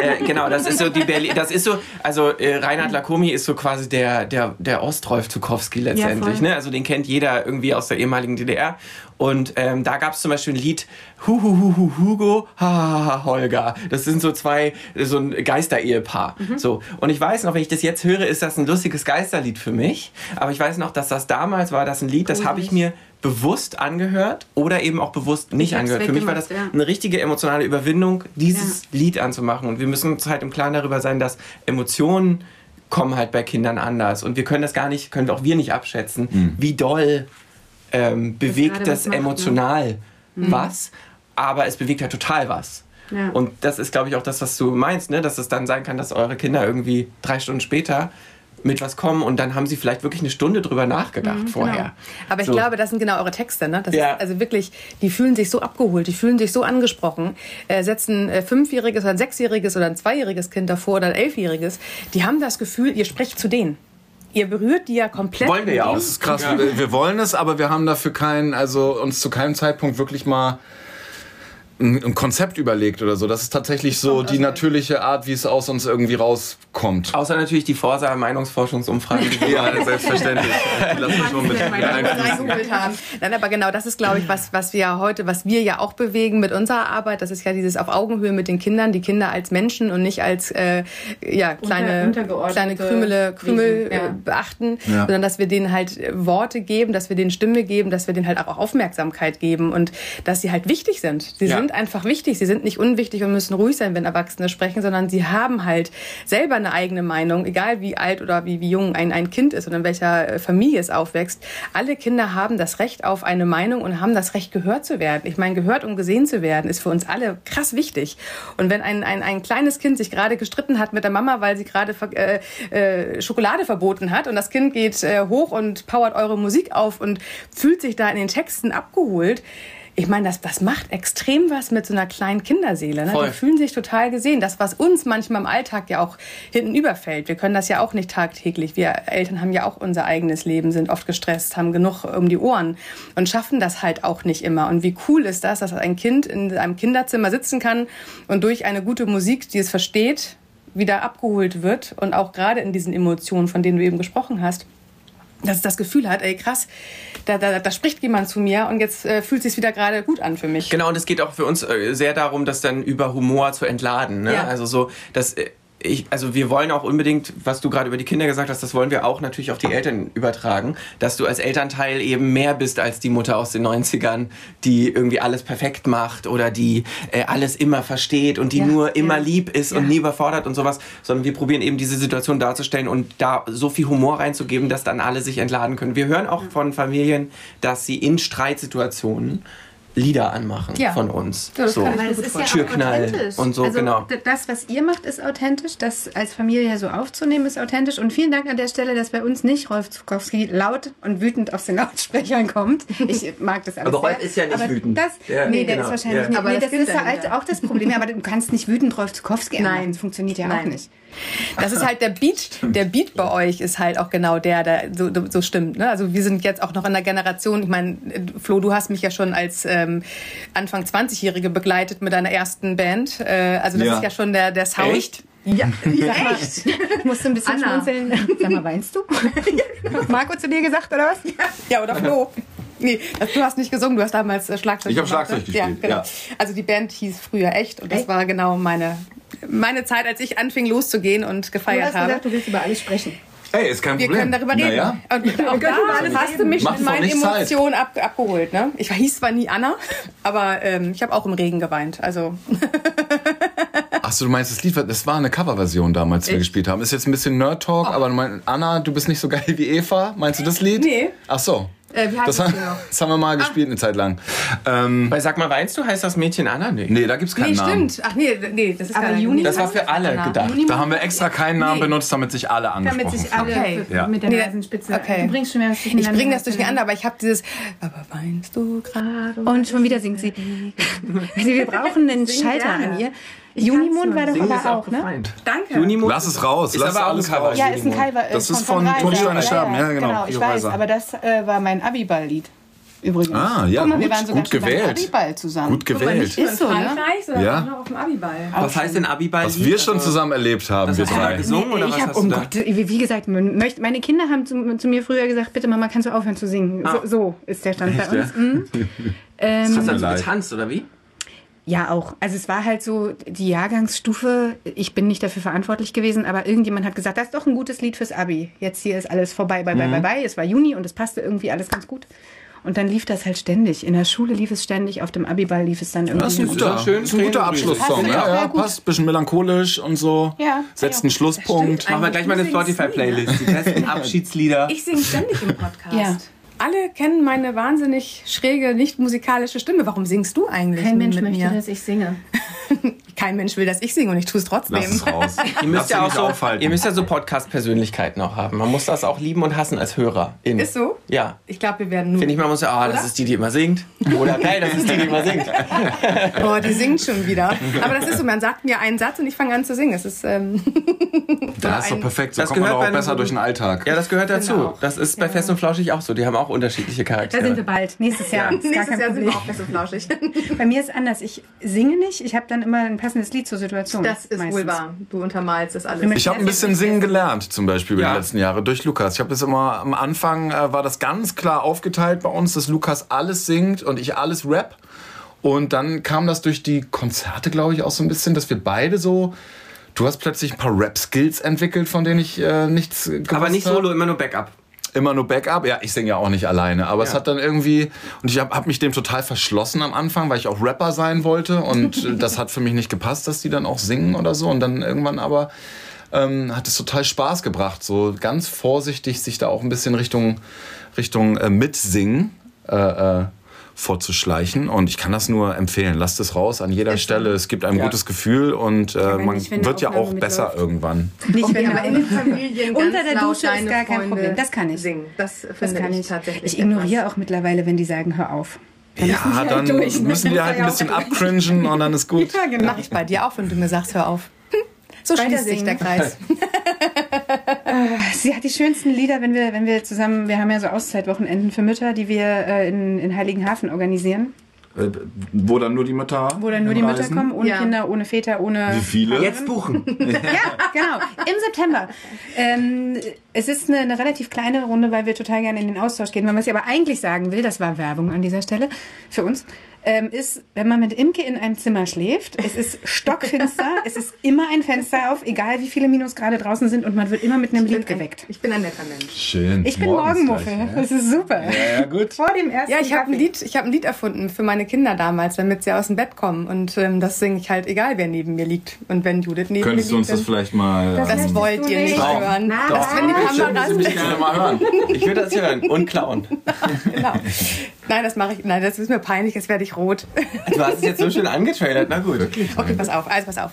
Speaker 1: Äh, genau, das ist so die Berlin, das ist so, also äh, Reinhard Lacomi ist so quasi der, der, der Ostrolf Zukowski letztendlich,
Speaker 3: voll.
Speaker 1: ne? Also den kennt jeder irgendwie aus der ehemaligen DDR. Und ähm, da gab es zum Beispiel ein Lied Hu Hu Hu Hu Hugo Ha Ha Ha Holger. Das sind so zwei, so ein Geister-Ehepaar. So. Und ich weiß noch, wenn ich das jetzt höre, ist das ein lustiges Geisterlied für mich. Aber ich weiß noch, dass das damals war, das ein Lied, das habe ich mir bewusst angehört oder eben auch bewusst nicht angehört. Für mich war das
Speaker 3: ja.
Speaker 1: eine richtige emotionale Überwindung, dieses Lied anzumachen. Und wir müssen uns halt im Klaren darüber sein, dass Emotionen kommen halt bei Kindern anders. Und wir können das gar nicht, können auch wir nicht abschätzen, wie doll ähm, bewegt das
Speaker 3: macht, ne?
Speaker 1: emotional was, aber es bewegt halt total was.
Speaker 3: Ja.
Speaker 1: Und das ist, glaube ich, auch das, was du meinst, ne? dass es dann sein kann, dass eure Kinder irgendwie drei Stunden später mit was kommen und dann haben sie vielleicht wirklich eine Stunde drüber nachgedacht vorher.
Speaker 4: Aber ich
Speaker 1: So.
Speaker 4: glaube, das sind genau eure Texte. Ne?
Speaker 1: Ja.
Speaker 4: ist also wirklich, die fühlen sich so abgeholt, die fühlen sich so angesprochen. Äh, setzen ein fünfjähriges oder ein sechsjähriges oder ein zweijähriges Kind davor oder ein elfjähriges. Die haben das Gefühl, ihr sprecht zu denen. Ihr berührt die ja komplett.
Speaker 1: Wollen wir ja auch.
Speaker 2: Das ist krass. Wir, wir wollen es, aber wir haben dafür keinen, also uns zu keinem Zeitpunkt wirklich mal ein, ein Konzept überlegt oder so. Das ist tatsächlich so die natürliche Art, wie es aus uns irgendwie rauskommt.
Speaker 1: Außer natürlich die Forsa Meinungsforschungsumfrage. die wir
Speaker 2: Ja, selbstverständlich. Lass mich schon mit
Speaker 4: haben. Nein, aber genau, das ist, glaube ich, was, was wir ja heute, was wir ja auch bewegen mit unserer Arbeit. Das ist ja dieses auf Augenhöhe mit den Kindern, die Kinder als Menschen und nicht als äh, ja, kleine, kleine Krümele, Krümel
Speaker 3: Wesen, ja.
Speaker 4: äh, beachten,
Speaker 2: Ja.
Speaker 4: sondern dass wir denen halt äh, Worte geben, dass wir denen Stimme geben, dass wir denen halt auch Aufmerksamkeit geben und dass sie halt wichtig sind. Sie
Speaker 1: Ja.
Speaker 4: sind einfach wichtig. Sie sind nicht unwichtig und müssen ruhig sein, wenn Erwachsene sprechen, sondern sie haben halt selber eine eigene Meinung, egal wie alt oder wie, wie jung ein, ein Kind ist und in welcher äh, Familie es aufwächst. Alle Kinder haben das Recht auf eine Meinung und haben das Recht, gehört zu werden. Ich meine, gehört und gesehen zu werden, ist für uns alle krass wichtig. Und wenn ein, ein, ein kleines Kind sich gerade gestritten hat mit der Mama, weil sie gerade äh, äh, Schokolade verboten hat und das Kind geht äh, hoch und powert eure Musik auf und fühlt sich da in den Texten abgeholt, ich meine, das, das macht extrem was mit so einer kleinen Kinderseele. Ne?
Speaker 1: Voll.
Speaker 4: Die fühlen sich total gesehen. Das, was uns manchmal im Alltag ja auch hinten überfällt. Wir können das ja auch nicht tagtäglich. Wir Eltern haben ja auch unser eigenes Leben, sind oft gestresst, haben genug um die Ohren und schaffen das halt auch nicht immer. Und wie cool ist das, dass ein Kind in einem Kinderzimmer sitzen kann und durch eine gute Musik, die es versteht, wieder abgeholt wird und auch gerade in diesen Emotionen, von denen du eben gesprochen hast, dass es das Gefühl hat, ey krass, da, da, da spricht jemand zu mir und jetzt äh, fühlt es sich wieder gerade gut an für mich.
Speaker 1: Genau, und es geht auch für uns äh, sehr darum, das dann über Humor zu entladen. Ne?
Speaker 4: Ja.
Speaker 1: Also so, dass äh, ich, also wir wollen auch unbedingt, was du gerade über die Kinder gesagt hast, das wollen wir auch natürlich auf die Eltern übertragen, dass du als Elternteil eben mehr bist als die Mutter aus den 90ern, die irgendwie alles perfekt macht oder die äh, alles immer versteht und die
Speaker 4: Ja,
Speaker 1: nur immer
Speaker 4: ja.
Speaker 1: lieb ist und nie überfordert und sowas, sondern wir probieren eben diese Situation darzustellen und da so viel Humor reinzugeben, dass dann alle sich entladen können. Wir hören auch von Familien, dass sie in Streitsituationen Lieder anmachen
Speaker 4: Ja.
Speaker 1: von uns.
Speaker 4: Ja, das
Speaker 1: so.
Speaker 4: kann ich gut
Speaker 3: ist ja auch
Speaker 1: Türknall
Speaker 3: authentisch.
Speaker 1: und so,
Speaker 3: also,
Speaker 1: genau.
Speaker 3: Das, was ihr macht, ist authentisch. Das als Familie so aufzunehmen, ist authentisch. Und vielen Dank an der Stelle, dass bei uns nicht Rolf Zukowski laut und wütend aus den Lautsprechern kommt. Ich mag das alles
Speaker 1: Aber Rolf
Speaker 3: sehr.
Speaker 1: ist ja nicht
Speaker 3: Aber
Speaker 1: wütend.
Speaker 3: Das,
Speaker 1: Ja,
Speaker 3: nee, der
Speaker 1: genau.
Speaker 3: ist wahrscheinlich
Speaker 1: Ja.
Speaker 3: nicht.
Speaker 4: Aber
Speaker 3: nee,
Speaker 4: das
Speaker 3: das ist halt
Speaker 4: dahinter.
Speaker 3: auch das Problem. Aber du kannst nicht wütend Rolf Zukowski
Speaker 4: Nein.
Speaker 3: Das funktioniert ja auch
Speaker 4: Nein.
Speaker 3: nicht.
Speaker 4: Das ist halt der Beat. Der Beat bei euch ist halt auch genau der, der so, so stimmt. Ne? Also wir sind jetzt auch noch in der Generation. Ich meine, Flo, du hast mich ja schon als ähm, Anfang 20-Jährige begleitet mit deiner ersten Band. Äh, also das
Speaker 2: Ja.
Speaker 4: ist ja schon der, der Sound.
Speaker 1: Echt?
Speaker 4: Ja,
Speaker 3: Echt? Ich musste ein bisschen
Speaker 4: Anna.
Speaker 3: schmunzeln. Sag mal, weinst du? Hat Marco zu dir gesagt, oder was?
Speaker 4: ja, oder Flo. Nee, du hast nicht gesungen, du hast damals äh, Schlagzeug
Speaker 2: Ich hab
Speaker 4: gemacht,
Speaker 2: Schlagzeug
Speaker 4: ne?
Speaker 2: gespielt,
Speaker 4: Ja, genau.
Speaker 2: ja.
Speaker 4: Also die Band hieß früher echt und das
Speaker 3: Echt?
Speaker 4: war genau meine, meine Zeit, als ich anfing loszugehen und
Speaker 3: Du
Speaker 4: gefeiert
Speaker 3: hast
Speaker 4: habe.
Speaker 3: gesagt, du willst über alles sprechen.
Speaker 2: Ey, ist kein
Speaker 4: Wir
Speaker 2: Problem.
Speaker 4: können darüber reden.
Speaker 2: Naja.
Speaker 4: Und auch da hast du mich
Speaker 2: Macht
Speaker 4: in
Speaker 2: doch
Speaker 4: meinen. Emotionen ab, abgeholt. Ne? Ich hieß zwar nie Anna, aber ähm, ich habe auch im Regen geweint. Also
Speaker 2: Achso, du meinst das Lied, das war eine Coverversion damals, die wir gespielt haben. Ist jetzt ein bisschen Nerd-Talk, aber du meinst, Anna, du bist nicht so geil wie Eva. Meinst du das Lied?
Speaker 4: Nee.
Speaker 2: Ach so.
Speaker 4: Äh, wie heißt
Speaker 2: Das,
Speaker 4: das
Speaker 2: haben-
Speaker 4: noch?
Speaker 2: das haben wir mal gespielt eine Zeit lang. Ähm,
Speaker 1: Weil sag mal, weinst du, heißt das Mädchen Anna? Nee.
Speaker 2: nee, da gibt's keinen
Speaker 4: Nee,
Speaker 2: Namen.
Speaker 4: stimmt. Ach nee, nee, das ist
Speaker 3: Aber. Juni-
Speaker 1: Das war für alle
Speaker 4: Anna.
Speaker 1: gedacht.
Speaker 2: Da haben wir extra keinen Namen benutzt, damit sich alle angesprochen
Speaker 3: Damit sich alle
Speaker 4: Okay.
Speaker 3: für-
Speaker 2: Ja.
Speaker 3: mit der
Speaker 4: Nee,
Speaker 3: Nasenspitze.
Speaker 4: okay.
Speaker 3: Du bringst schon was
Speaker 4: Ich bringe das durcheinander, aber ich habe dieses. Aber weinst du gerade?
Speaker 3: Und schon wieder singt sie. Wir brauchen einen Schalter an ihr. Junimond war doch
Speaker 1: ist
Speaker 3: aber
Speaker 1: auch
Speaker 3: auch, ne?
Speaker 1: gefeind.
Speaker 4: Danke.
Speaker 1: Junimond
Speaker 2: Lass es raus.
Speaker 1: Ist
Speaker 2: lass
Speaker 1: aber auch ein
Speaker 2: alles
Speaker 1: Cover.
Speaker 2: raus.
Speaker 3: Ja, ist ein Cover. äh,
Speaker 2: Das ist von Todessteine Scherben, ja, genau,
Speaker 3: ich
Speaker 2: Rio
Speaker 3: weiß, aber das äh, war mein Abiball-Lied. Übrigens.
Speaker 2: Ah, ja,
Speaker 3: Guck mal, wir
Speaker 2: gut,
Speaker 3: waren sogar
Speaker 2: gut gewählt.
Speaker 3: Abiball zusammen.
Speaker 2: Gut gewählt.
Speaker 3: Ist so, ne?
Speaker 4: Sondern
Speaker 2: Ja.
Speaker 4: auch auf dem Abiball.
Speaker 1: Was heißt denn Abiball?
Speaker 2: Was wir schon zusammen erlebt haben, wir
Speaker 1: hast du da
Speaker 2: drei.
Speaker 1: gesungen oder
Speaker 3: ich
Speaker 1: was
Speaker 3: hab,
Speaker 1: hast
Speaker 3: um? Gott, wie, gesagt, meine Kinder haben zu, zu mir früher gesagt, bitte Mama, kannst du aufhören zu singen.
Speaker 1: Ah.
Speaker 3: So, so ist der Stand
Speaker 2: Echt,
Speaker 3: bei uns. Mhm. Ähm,
Speaker 1: Hast du dazu
Speaker 2: leid.
Speaker 1: getanzt oder wie?
Speaker 3: Ja, auch. Also es war halt so die Jahrgangsstufe. Ich bin nicht dafür verantwortlich gewesen, aber irgendjemand hat gesagt, das ist doch ein gutes Lied fürs Abi. Jetzt hier ist alles vorbei, bye, bye,
Speaker 2: Mhm.
Speaker 3: bye, bye. Es war Juni und es passte irgendwie alles ganz gut. Und dann lief das halt ständig. In der Schule lief es ständig, auf dem Abiball lief es dann irgendwie.
Speaker 2: Das ist ein guter,
Speaker 1: ein schönes
Speaker 2: ist ein guter. Abschlusssong.
Speaker 3: Passt
Speaker 2: Ja,
Speaker 3: ja,
Speaker 2: passt. Bisschen melancholisch und so.
Speaker 3: Ja.
Speaker 2: Setzt einen Schlusspunkt.
Speaker 1: Machen wir gleich mal eine Spotify-Playlist. Die besten Abschiedslieder.
Speaker 4: Ich singe ständig im Podcast.
Speaker 3: Ja.
Speaker 4: Alle kennen meine wahnsinnig schräge, nicht musikalische Stimme. Warum singst du eigentlich
Speaker 5: Kein Mensch möchte,
Speaker 4: mir?
Speaker 5: dass ich singe.
Speaker 4: Kein Mensch will, dass ich singe und ich tue es trotzdem.
Speaker 2: Lass es raus.
Speaker 1: Ihr müsst,
Speaker 2: Lass
Speaker 1: ja auch so,
Speaker 2: aufhalten.
Speaker 1: ihr müsst ja so Podcast-Persönlichkeiten auch haben. Man muss das auch lieben und hassen als Hörer.
Speaker 4: Ist so?
Speaker 1: Ja.
Speaker 4: Ich glaube, wir werden nur.
Speaker 1: Finde ich, man muss ja, ah, das ist die, die immer singt. Oder geil, das ist die, die immer singt.
Speaker 4: Oh, die singt schon wieder. Aber das ist so, man sagt mir einen Satz und ich fange an zu singen. Das ist, ähm,
Speaker 2: Das ist doch perfekt. So
Speaker 1: Das
Speaker 2: kommt man auch besser durch den Alltag.
Speaker 1: Ja, das gehört dazu.
Speaker 4: Genau.
Speaker 1: Das ist bei Fest und Flauschig auch so. Die haben auch unterschiedliche
Speaker 3: Da
Speaker 1: Charaktere.
Speaker 3: sind wir bald. Nächstes Jahr. Gar
Speaker 4: nächstes Jahr sind
Speaker 3: Problem.
Speaker 4: wir auch fest und flauschig.
Speaker 3: Bei mir ist anders. Ich singe nicht. Ich habe dann immer ein passendes Lied zur Situation.
Speaker 4: Das ist
Speaker 3: meistens.
Speaker 4: wohl wahr. Du untermalst das alles.
Speaker 2: Ich habe ein bisschen singen gelernt, zum Beispiel über
Speaker 1: Ja.
Speaker 2: die letzten Jahre durch Lukas. Ich habe das immer am Anfang äh, war das ganz klar aufgeteilt bei uns, dass Lukas alles singt und ich alles rap. Und dann kam das durch die Konzerte, glaube ich, auch so ein bisschen, dass wir beide so. Du hast plötzlich ein paar Rap-Skills entwickelt, von denen ich äh, nichts gewusst
Speaker 1: Aber nicht
Speaker 2: hab.
Speaker 1: solo, immer nur Backup.
Speaker 2: Immer nur Backup. Ja, ich singe ja auch nicht alleine. Aber es
Speaker 1: Ja.
Speaker 2: hat dann irgendwie. Und ich habe hab mich dem total verschlossen am Anfang, weil ich auch Rapper sein wollte. Und das hat für mich nicht gepasst, dass die dann auch singen oder so. Und dann irgendwann aber ähm, hat es total Spaß gebracht, so ganz vorsichtig sich da auch ein bisschen Richtung, Richtung äh, Mitsingen äh, äh, vorzuschleichen. Und ich kann das nur empfehlen. Lasst es raus an jeder Stelle. Es gibt ein
Speaker 1: Ja.
Speaker 2: gutes Gefühl und äh, man
Speaker 3: nicht,
Speaker 2: wird ja auch besser
Speaker 3: mitläuft.
Speaker 2: irgendwann.
Speaker 3: Nicht, wenn
Speaker 4: aber in den Familien
Speaker 3: Unter der
Speaker 4: laut
Speaker 3: Dusche ist gar kein
Speaker 4: Freunde
Speaker 3: Problem. Das kann ich.
Speaker 4: Singen. Das
Speaker 3: Das
Speaker 4: finde
Speaker 3: kann
Speaker 4: ich,
Speaker 3: ich.
Speaker 4: tatsächlich.
Speaker 3: Ich ignoriere auch mittlerweile, wenn die sagen, hör auf.
Speaker 2: Ja, dann
Speaker 3: durch.
Speaker 2: müssen wir halt ein bisschen abcringen und dann ist gut.
Speaker 4: Ja, genau. Mach ich bei dir auch, wenn du mir sagst, hör auf. So schließt sich der. Kreis.
Speaker 3: Sie hat die schönsten Lieder, wenn wir, wenn wir zusammen, wir haben ja so Auszeitwochenenden für Mütter, die wir äh, in, in Heiligenhafen organisieren,
Speaker 2: Äh, Wo dann nur die Mütter
Speaker 3: wo dann nur die Mütter kommen, ohne
Speaker 4: Ja.
Speaker 3: Kinder, ohne Väter, ohne...
Speaker 2: Wie viele?
Speaker 1: Jetzt buchen.
Speaker 3: Ja, genau. Im September. Ähm, es ist eine, eine relativ kleine Runde, weil wir total gerne in den Austausch gehen. Was ich aber eigentlich sagen will, das war Werbung an dieser Stelle für uns, ähm, ist, wenn man mit Imke in einem Zimmer schläft, es ist stockfinster, es ist immer ein Fenster auf, egal wie viele Minusgrade draußen sind und man wird immer mit einem Lied geweckt.
Speaker 4: Ich bin ein netter Mensch.
Speaker 2: Schön.
Speaker 3: Ich bin
Speaker 2: Morgens
Speaker 3: Morgenmuffel.
Speaker 2: gleich,
Speaker 3: Das ist super.
Speaker 2: Ja, ja, gut.
Speaker 3: Vor dem ersten
Speaker 4: Ja, ich habe ein. Lied, ich habe ein Lied erfunden für meine Kinder damals, damit sie aus dem Bett kommen und ähm, das singe ich halt egal, wer neben mir liegt und wenn Judith neben
Speaker 2: Könntest du
Speaker 4: mir
Speaker 2: uns
Speaker 4: liegt.
Speaker 2: das vielleicht mal.
Speaker 4: dann- das
Speaker 2: ähm,
Speaker 4: wollt ihr nicht
Speaker 2: Doch.
Speaker 4: hören.
Speaker 3: Na,
Speaker 4: das, wenn die Kameras
Speaker 2: mich gerne mal hören.
Speaker 1: Ich würde das hören. Und klauen.
Speaker 4: genau. Nein, das mache ich. Nein, das ist mir peinlich. Jetzt werde ich rot.
Speaker 1: Du hast es jetzt so schön angetrailert. Na gut.
Speaker 4: Okay, pass auf. Also pass auf.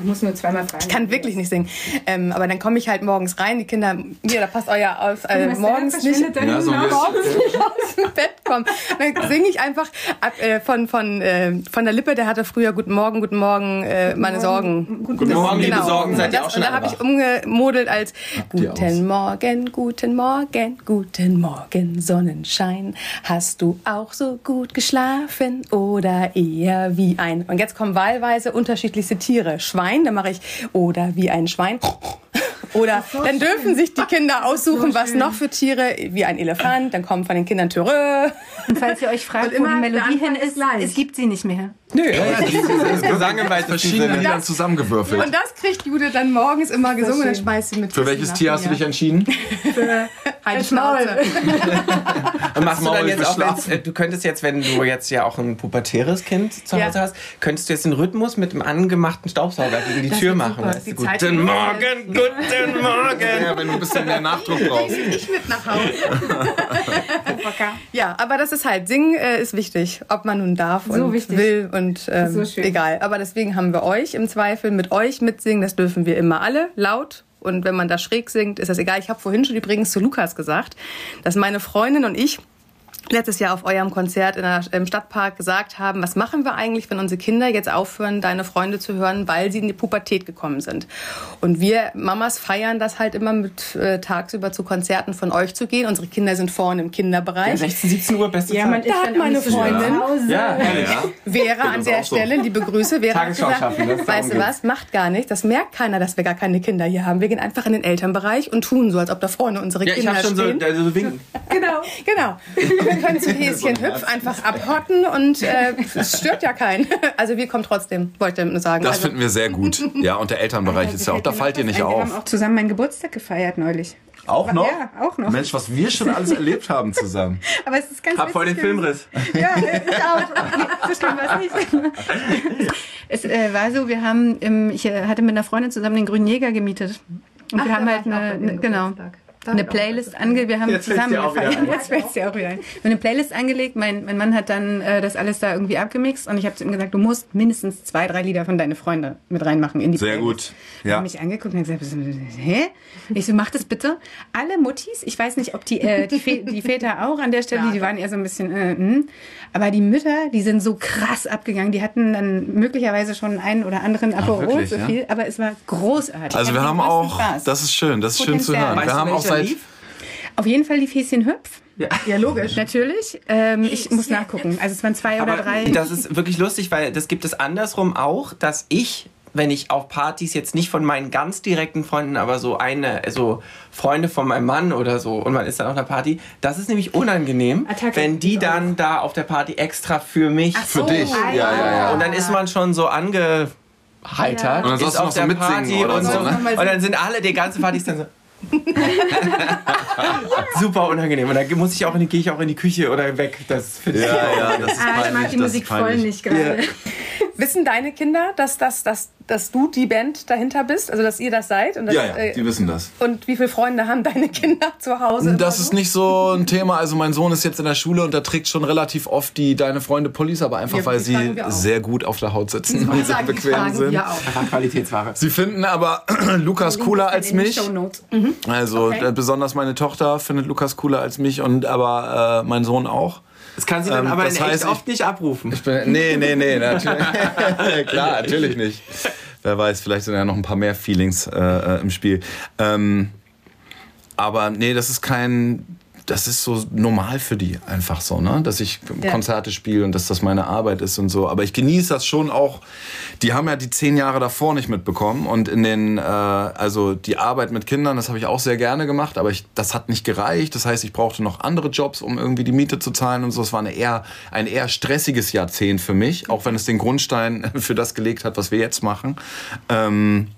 Speaker 3: Ich muss nur zweimal fragen.
Speaker 4: Ich kann wirklich nicht singen. Ähm, aber dann komme ich halt morgens rein. Die Kinder, hier, da passt euer aus. Äh, morgens nicht.
Speaker 2: Ja, so
Speaker 4: morgens nicht aus dem Bett kommen. Dann singe ich einfach ab, äh, von, von, äh, von der Lippe, der hatte früher Guten Morgen, Guten Morgen, äh, meine Sorgen.
Speaker 1: Guten Morgen, liebe
Speaker 4: Genau.
Speaker 1: Sorgen. Seid ihr auch schon
Speaker 4: und da habe ich umgemodelt als? Guten Morgen, guten Morgen, guten Morgen, Sonnenschein. Hast du auch so gut geschlafen oder eher wie ein... Und jetzt kommen wahlweise unterschiedlichste Tiere. Schwein, dann mache ich oder wie ein Schwein. Oder dann dürfen sich die Kinder aussuchen, was noch für Tiere, wie ein Elefant, dann kommen von den Kindern Törö.
Speaker 3: Und falls ihr euch fragt, wo die
Speaker 4: immer
Speaker 3: Melodie hin
Speaker 4: ist
Speaker 3: ist,
Speaker 4: gleich.
Speaker 3: es gibt sie nicht mehr.
Speaker 1: Nö, ist Gesang im
Speaker 2: Verschiedene
Speaker 1: Sinne.
Speaker 2: Lieder zusammengewürfelt.
Speaker 4: Und das kriegt Judith dann morgens immer gesungen und dann schmeißt sie mit
Speaker 2: Für welches Tier hast du dich entschieden?
Speaker 4: Halt die Schnauze.
Speaker 1: Und machst du dann jetzt auch, äh, du könntest jetzt, wenn du jetzt ja auch ein pubertäres Kind zu
Speaker 4: Ja.
Speaker 1: Hause hast, könntest du jetzt den Rhythmus mit dem angemachten Staubsauger gegen die Tür machen. guten Morgen, guten Morgen.
Speaker 2: Ja, wenn du ein bisschen mehr Nachdruck brauchst.
Speaker 4: Ich mit nach Hause. Ja, aber das ist halt, singen äh, ist wichtig, ob man nun darf
Speaker 3: So
Speaker 4: und
Speaker 3: wichtig.
Speaker 4: will und ähm,
Speaker 3: So schön.
Speaker 4: egal. Aber deswegen haben wir euch im Zweifel mit euch mitsingen, das dürfen wir immer alle, laut. Und wenn man da schräg singt, ist das egal. Ich habe vorhin schon übrigens zu Lukas gesagt, dass meine Freundin und ich letztes Jahr auf eurem Konzert in der, im Stadtpark gesagt haben, was machen wir eigentlich, wenn unsere Kinder jetzt aufhören, deine Freunde zu hören, weil sie in die Pubertät gekommen sind. Und wir Mamas feiern das halt immer mit äh, tagsüber zu Konzerten von euch zu gehen. Unsere Kinder sind vorne im Kinderbereich.
Speaker 1: 16, 17 Uhr, beste
Speaker 3: Ja,
Speaker 1: Zeit.
Speaker 3: man ist
Speaker 4: Da hat meine Freundin-
Speaker 3: Hause.
Speaker 1: Ja,
Speaker 2: Ja.
Speaker 4: Vera an
Speaker 2: das
Speaker 4: der
Speaker 2: auch so.
Speaker 4: Stelle, liebe Grüße. Vera hat
Speaker 1: Tagesschau
Speaker 4: gesagt,
Speaker 1: schaffen, das
Speaker 4: weißt du was, macht gar nicht. Das merkt keiner, dass wir gar keine Kinder hier haben. Wir gehen einfach in den Elternbereich und tun so, als ob da vorne unsere
Speaker 1: Ja, ich
Speaker 4: Kinder
Speaker 1: hab schon so,
Speaker 4: stehen.
Speaker 1: so winken.
Speaker 4: Genau, genau. Können zu Häschen Hüpf einfach abhotten und äh, es stört ja keinen. Also wir kommen trotzdem, wollte ich nur sagen.
Speaker 2: Das
Speaker 4: also,
Speaker 2: finden wir sehr gut. Ja, und der Elternbereich ist ja auch, da fallt ihr nicht
Speaker 3: Wir haben
Speaker 2: auf.
Speaker 3: auch zusammen meinen Geburtstag gefeiert neulich.
Speaker 2: Auch noch?
Speaker 3: Ja, auch noch.
Speaker 2: Mensch, was wir schon alles erlebt haben zusammen.
Speaker 3: Aber es ist ganz
Speaker 1: Hab voll den. Filmriss.
Speaker 3: Ja, ich auch. So schlimm war es nicht. Es äh, war so, wir haben, im, ich äh, hatte mit einer Freundin zusammen den Grünen Jäger gemietet. Und wir haben halt eine, eine, genau, eine Playlist ange, wir haben
Speaker 1: Jetzt fällt's
Speaker 3: zusammen
Speaker 1: dir auch wieder
Speaker 3: gefeiert.
Speaker 1: ein.
Speaker 3: Jetzt fällt es dir auch wieder ein. Wir haben eine Playlist angelegt, mein, mein Mann hat dann äh, das alles da irgendwie abgemixt und ich habe zu ihm gesagt, du musst mindestens zwei, drei Lieder von deine Freunde mit reinmachen in die
Speaker 2: Sehr
Speaker 3: Playlist.
Speaker 2: gut.
Speaker 3: Ja.
Speaker 2: Ja.
Speaker 3: Hat mich angeguckt und gesagt, hä? Ich so, mach das bitte. Alle Muttis, ich weiß nicht, ob die, äh, die, die Väter auch an der Stelle, die waren eher so ein bisschen, äh, hm. aber die Mütter, die sind so krass abgegangen. Die hatten dann möglicherweise schon einen oder anderen Aperol
Speaker 2: wirklich,
Speaker 3: zu
Speaker 2: ja?
Speaker 3: viel, aber es war großartig.
Speaker 2: Also wir haben auch,
Speaker 3: Spaß.
Speaker 2: das ist schön, das ist schön zu
Speaker 3: Potenzial.
Speaker 2: hören.
Speaker 1: Weißt
Speaker 2: Wir haben auch seit,
Speaker 1: lief?
Speaker 3: Auf jeden Fall die Fäschen Hüpf.
Speaker 1: Ja.
Speaker 3: Ja, logisch. Natürlich. Ähm, ich muss nachgucken. Also es waren zwei oder
Speaker 1: Aber
Speaker 3: drei.
Speaker 1: das ist wirklich lustig, weil das gibt es andersrum auch, dass ich, wenn ich auf Partys jetzt nicht von meinen ganz direkten Freunden, aber so eine, so Freunde von meinem Mann oder so und man ist dann auf einer Party, das ist nämlich unangenehm,
Speaker 3: Attacke.
Speaker 1: wenn die dann da auf der Party extra für mich
Speaker 2: für dich. Ja, ja, ja.
Speaker 1: und dann ist man schon so angeheitert,
Speaker 2: Und dann sollst
Speaker 1: ist
Speaker 2: du noch
Speaker 1: auf
Speaker 2: so
Speaker 1: der
Speaker 2: mitsingen
Speaker 1: Party
Speaker 2: oder
Speaker 1: und
Speaker 2: so,
Speaker 1: so.
Speaker 2: ne?
Speaker 1: Und dann sind alle, die ganze Party ist dann so. Super unangenehm. Und dann muss ich auch in die, gehe ich auch in die Küche oder weg. Das finde ich
Speaker 2: Ja, ja, das ist
Speaker 3: ah, ich
Speaker 2: peinlich.
Speaker 3: mag die
Speaker 2: das
Speaker 3: Musik voll
Speaker 2: peinlich.
Speaker 3: nicht gerade.
Speaker 4: wissen deine Kinder, dass, dass, dass, dass du die Band dahinter bist? Also dass ihr das seid? Und, dass,
Speaker 2: Ja, ja,
Speaker 4: äh,
Speaker 2: die wissen das.
Speaker 4: und wie viele Freunde haben deine Kinder zu Hause?
Speaker 2: Das ist nicht so ein Thema. Also mein Sohn ist jetzt in der Schule und der trägt schon relativ oft die Deine Freunde Pullis, aber einfach
Speaker 4: Ja,
Speaker 2: weil sie sehr gut auf der Haut sitzen und sehr bequem sind.
Speaker 4: wir auch.
Speaker 1: einfach Qualitätsware.
Speaker 2: Sie finden aber Lukas cooler als mich. Also
Speaker 3: Okay.
Speaker 2: äh, besonders meine Tochter findet Lukas cooler als mich und aber äh, mein Sohn auch.
Speaker 1: Das kann sie dann
Speaker 2: Ähm,
Speaker 1: aber in echt
Speaker 2: heißt, ich-
Speaker 1: oft nicht abrufen.
Speaker 2: Ich bin, nee, nee, nee, natürlich. Klar, natürlich nicht. Wer weiß, vielleicht sind ja noch ein paar mehr Feelings äh, äh, im Spiel. Ähm, aber nee, das ist kein. Das ist so normal für die einfach so, ne? Dass ich
Speaker 3: Ja.
Speaker 2: Konzerte spiele und dass das meine Arbeit ist und so. Aber ich genieße das schon auch. Die haben ja die zehn Jahre davor nicht mitbekommen und in den, äh, also die Arbeit mit Kindern, das habe ich auch sehr gerne gemacht, aber ich, das hat nicht gereicht. Das heißt, ich brauchte noch andere Jobs, um irgendwie die Miete zu zahlen und so. Es war eine eher, ein eher stressiges Jahrzehnt für mich, auch wenn es den Grundstein für das gelegt hat, was wir jetzt machen. Ähm,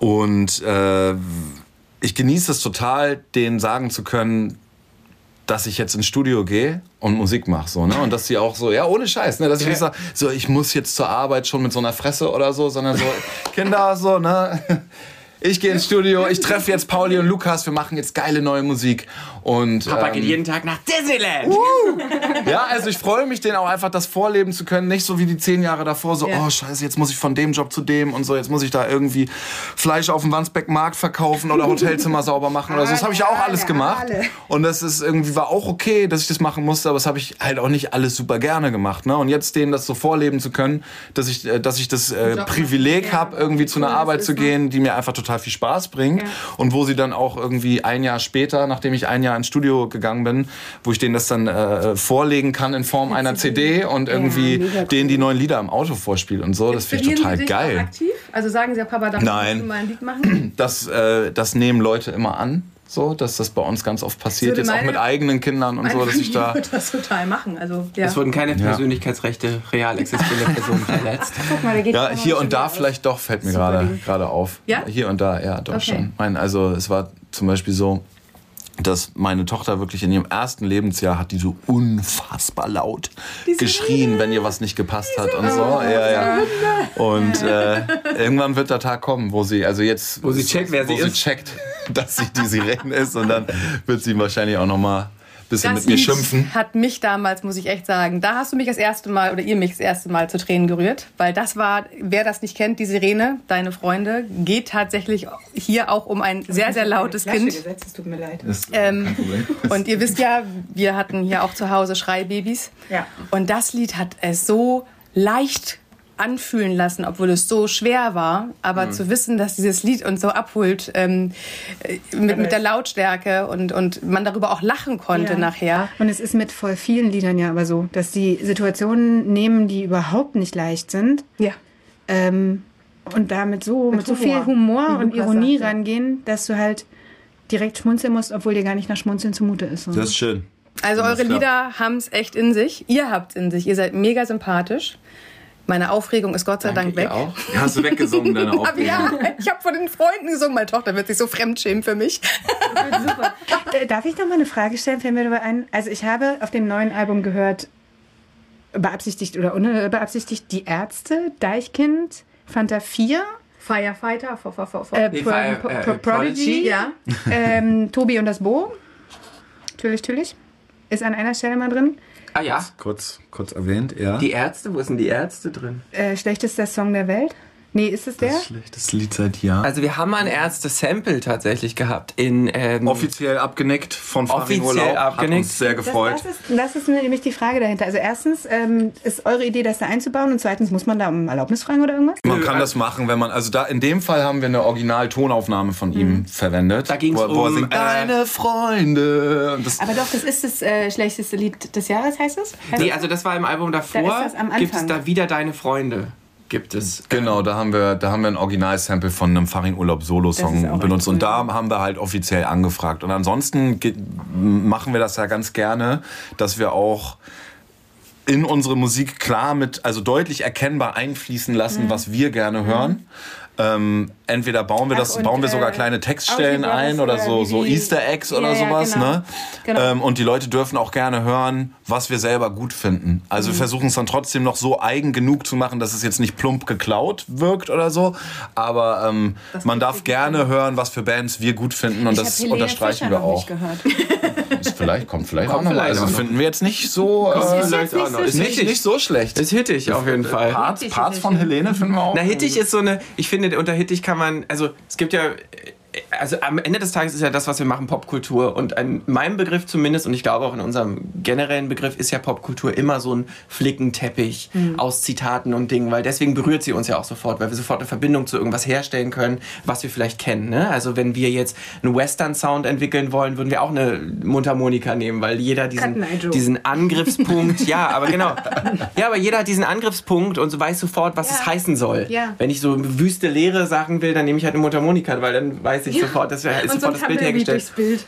Speaker 2: und äh, ich genieße es total, denen sagen zu können, dass ich jetzt ins Studio gehe und Musik mache, so, ne? Und dass sie auch so, ja, ohne Scheiß, ne? Dass ich nicht sage, so, ich muss jetzt zur Arbeit schon mit so einer Fresse oder so, sondern so, Kinder, so, ne? Ich gehe ins Studio, ich treffe jetzt Pauli und Lukas, wir machen jetzt geile neue Musik. Und,
Speaker 1: Papa
Speaker 2: ähm,
Speaker 1: geht jeden Tag nach Disneyland.
Speaker 2: ja, also ich freue mich, denen auch einfach das vorleben zu können. Nicht so wie die zehn Jahre davor, so,
Speaker 4: Ja.
Speaker 2: oh scheiße, jetzt muss ich von dem Job zu dem und so, jetzt muss ich da irgendwie Fleisch auf dem Wandsbeck-Markt verkaufen oder Hotelzimmer sauber machen oder so. Das habe ich auch alles gemacht. Und das ist irgendwie, war auch okay, dass ich das machen musste, aber das habe ich halt auch nicht alles super gerne gemacht. Ne? Und jetzt denen das so vorleben zu können, dass ich, äh, dass ich das äh, Privileg habe, irgendwie zu einer Arbeit zu gehen, die mir einfach total viel Spaß bringt. Und wo sie dann auch irgendwie ein Jahr später, nachdem ich ein Jahr ins Studio gegangen bin, wo ich denen das dann äh, vorlegen kann in Form einer CD und irgendwie
Speaker 3: cool.
Speaker 2: denen die neuen Lieder im Auto vorspiele und so. Das finde ich total geil.
Speaker 4: aktiv? Also sagen sie ja, Papa, da
Speaker 2: Nein.
Speaker 4: musst du mal ein Lied machen?
Speaker 2: Das, äh, das nehmen Leute immer an. So, dass das bei uns ganz oft passiert, jetzt auch mit eigenen Kindern und so, dass ich da.
Speaker 4: würde das total machen. Also, ja.
Speaker 1: Es wurden keine Persönlichkeitsrechte real existierender Personen verletzt.
Speaker 3: Guck mal, da geht
Speaker 2: Ja, hier und da vielleicht doch, fällt mir gerade auf.
Speaker 4: Ja?
Speaker 2: Hier und da, ja, doch
Speaker 4: Okay.
Speaker 2: schon. Mein, also es war zum Beispiel so, dass meine Tochter wirklich in ihrem ersten Lebensjahr hat die so unfassbar laut geschrien, wenn ihr was nicht gepasst hat und so. Ja, ja. Und äh, irgendwann wird der Tag kommen, wo sie, also jetzt,
Speaker 1: Wo sie checkt, wer
Speaker 2: wo
Speaker 1: sie
Speaker 2: sie
Speaker 1: ist.
Speaker 2: checkt, dass sie die Sirene ist und dann wird sie wahrscheinlich auch noch mal bisschen
Speaker 4: Das
Speaker 2: mit mir
Speaker 4: Lied
Speaker 2: schimpfen.
Speaker 4: hat mich damals, muss ich echt sagen, da hast du mich das erste Mal oder ihr mich das erste Mal zu Tränen gerührt, weil das war, wer das nicht kennt, die Sirene, deine Freunde, geht tatsächlich hier auch um ein sehr, sehr lautes Kind.
Speaker 3: Gesetzt, es tut mir leid.
Speaker 4: Ähm, und ihr wisst ja, wir hatten hier auch zu Hause Schreibabys.
Speaker 3: Ja.
Speaker 4: Und das Lied hat es so leicht anfühlen lassen, obwohl es so schwer war. Aber
Speaker 2: Mhm.
Speaker 4: zu wissen, dass dieses Lied uns so abholt ähm, äh, mit, mit der Lautstärke und, und man darüber auch lachen konnte
Speaker 3: Ja.
Speaker 4: nachher.
Speaker 3: Und es ist mit voll vielen Liedern ja aber so, dass die Situationen nehmen, die überhaupt nicht leicht sind,
Speaker 4: Ja.
Speaker 3: ähm, und damit so mit, so
Speaker 5: Humor,
Speaker 3: viel Humor und Ironie
Speaker 5: sagte.
Speaker 3: rangehen, dass du halt direkt schmunzeln musst, obwohl dir gar nicht nach Schmunzeln zumute ist. So.
Speaker 2: Das ist schön.
Speaker 4: Also eure. Lieder haben es echt in sich. Ihr habt es in sich. Ihr seid mega sympathisch. Meine Aufregung ist Gott sei Dank weg.
Speaker 1: auch.
Speaker 2: Ja, hast du weggesungen, deine Aufregung.
Speaker 4: ja, ich habe von den Freunden gesungen. Meine Tochter wird sich so fremdschämen für mich.
Speaker 3: Äh, Darf ich noch mal eine Frage stellen? Fällt mir dabei ein. Also ich habe auf dem neuen Album gehört, beabsichtigt oder unbeabsichtigt, die Ärzte, Deichkind, Fanta 4,
Speaker 4: Firefighter, vor, vor, vor,
Speaker 3: äh,
Speaker 1: Nee,
Speaker 3: Pro,
Speaker 1: Fire-
Speaker 3: Pro,
Speaker 1: äh,
Speaker 3: Pro, Prodigy,
Speaker 1: Prodigy.
Speaker 4: Ja.
Speaker 3: ähm, Tobi und das Bo. Natürlich, natürlich. Ist an einer Stelle mal drin.
Speaker 1: Ah ja,
Speaker 2: Kurz, kurz erwähnt, ja.
Speaker 1: die Ärzte, wo sind die Ärzte drin?
Speaker 3: Äh, schlechtester Song der Welt. Nee, ist es der?
Speaker 2: das schlechteste Lied seit Jahren.
Speaker 1: Also wir haben mal ein Ärzte-Sample tatsächlich gehabt in... Ähm,
Speaker 2: Offiziell abgenickt von Farin
Speaker 1: Offiziell
Speaker 2: Urlaub.
Speaker 1: abgenickt.
Speaker 2: Hat uns sehr
Speaker 3: Das,
Speaker 2: gefreut.
Speaker 3: das, ist, das ist nämlich die Frage dahinter. Also erstens, ähm, ist eure Idee, das da einzubauen? Und zweitens, muss man da um Erlaubnis fragen oder irgendwas?
Speaker 2: Man kann das machen, wenn man, also da in dem Fall haben wir eine Original-Tonaufnahme von ihm verwendet.
Speaker 1: Da
Speaker 2: wo er
Speaker 1: um,
Speaker 2: singt,
Speaker 1: äh,
Speaker 2: deine Freunde. Und das,
Speaker 5: Aber doch, das ist das äh, schlechteste Lied des Jahres, heißt es? Heißt
Speaker 1: Nee,
Speaker 5: es?
Speaker 1: also das war im Album davor.
Speaker 3: Da ist das am
Speaker 1: Gibt es
Speaker 3: Anfang.
Speaker 1: da wieder deine Freunde? Gibt es.
Speaker 2: genau, da haben wir, da haben wir ein Original-Sample von einem Farin Urlaub
Speaker 4: Das ist
Speaker 2: Solo-Song
Speaker 4: auch
Speaker 2: benutzt. Und da haben wir halt offiziell angefragt. Und ansonsten machen wir das ja ganz gerne, dass wir auch in unsere Musik klar mit, also deutlich erkennbar einfließen lassen,
Speaker 4: Mhm.
Speaker 2: was wir gerne hören. Ähm, entweder bauen wir das,
Speaker 3: Ach, und,
Speaker 2: bauen wir sogar
Speaker 3: äh,
Speaker 2: kleine Textstellen ein oder so, so Easter Eggs oder
Speaker 3: Ja, ja,
Speaker 2: sowas,
Speaker 3: genau.
Speaker 2: ne?
Speaker 3: Genau.
Speaker 2: Ähm, und die Leute dürfen auch gerne hören, was wir selber gut finden. Also wir
Speaker 3: Mhm.
Speaker 2: versuchen es dann trotzdem noch so eigen genug zu machen, dass es jetzt nicht plump geklaut wirkt oder so. Aber ähm, man darf gerne hören, was für Bands wir gut finden und
Speaker 5: Ich
Speaker 2: das unterstreichen
Speaker 5: Fischer
Speaker 2: wir auch. Ist vielleicht kommt vielleicht
Speaker 1: Kommt
Speaker 2: auch noch mal.
Speaker 1: vielleicht
Speaker 2: Also
Speaker 1: auch noch.
Speaker 2: finden wir jetzt nicht so äh,
Speaker 1: Vielleicht
Speaker 5: jetzt nicht
Speaker 1: auch noch.
Speaker 5: so
Speaker 1: Ist
Speaker 2: nicht, nicht so schlecht.
Speaker 1: Ist hittig auf jeden Fall.
Speaker 2: Parts, Parts
Speaker 5: ist
Speaker 2: von Helene finden wir auch.
Speaker 1: Na, Hittig ist so eine, ich finde, unter Hittig kann man, also es gibt ja, also am Ende des Tages ist ja das, was wir machen, Popkultur. Und in meinem Begriff zumindest, und ich glaube auch in unserem generellen Begriff, ist ja Popkultur immer so ein Flickenteppich aus Zitaten und Dingen, weil deswegen berührt sie uns ja auch sofort, weil wir sofort eine Verbindung zu irgendwas herstellen können, was wir vielleicht kennen. Ne? Also wenn wir jetzt einen Western-Sound entwickeln wollen, würden wir auch eine Mundharmonika nehmen, weil jeder diesen, diesen Angriffspunkt, ja, aber genau. Ja, aber jeder hat diesen Angriffspunkt und so weiß sofort, was es heißen soll.
Speaker 3: Ja.
Speaker 1: Wenn ich so wüste Leere Sachen will, dann nehme ich halt eine Mundharmonika, weil dann weiß ich sofort, dass wir ist
Speaker 5: Und
Speaker 1: sofort das Bild hergestellt.
Speaker 5: Bild.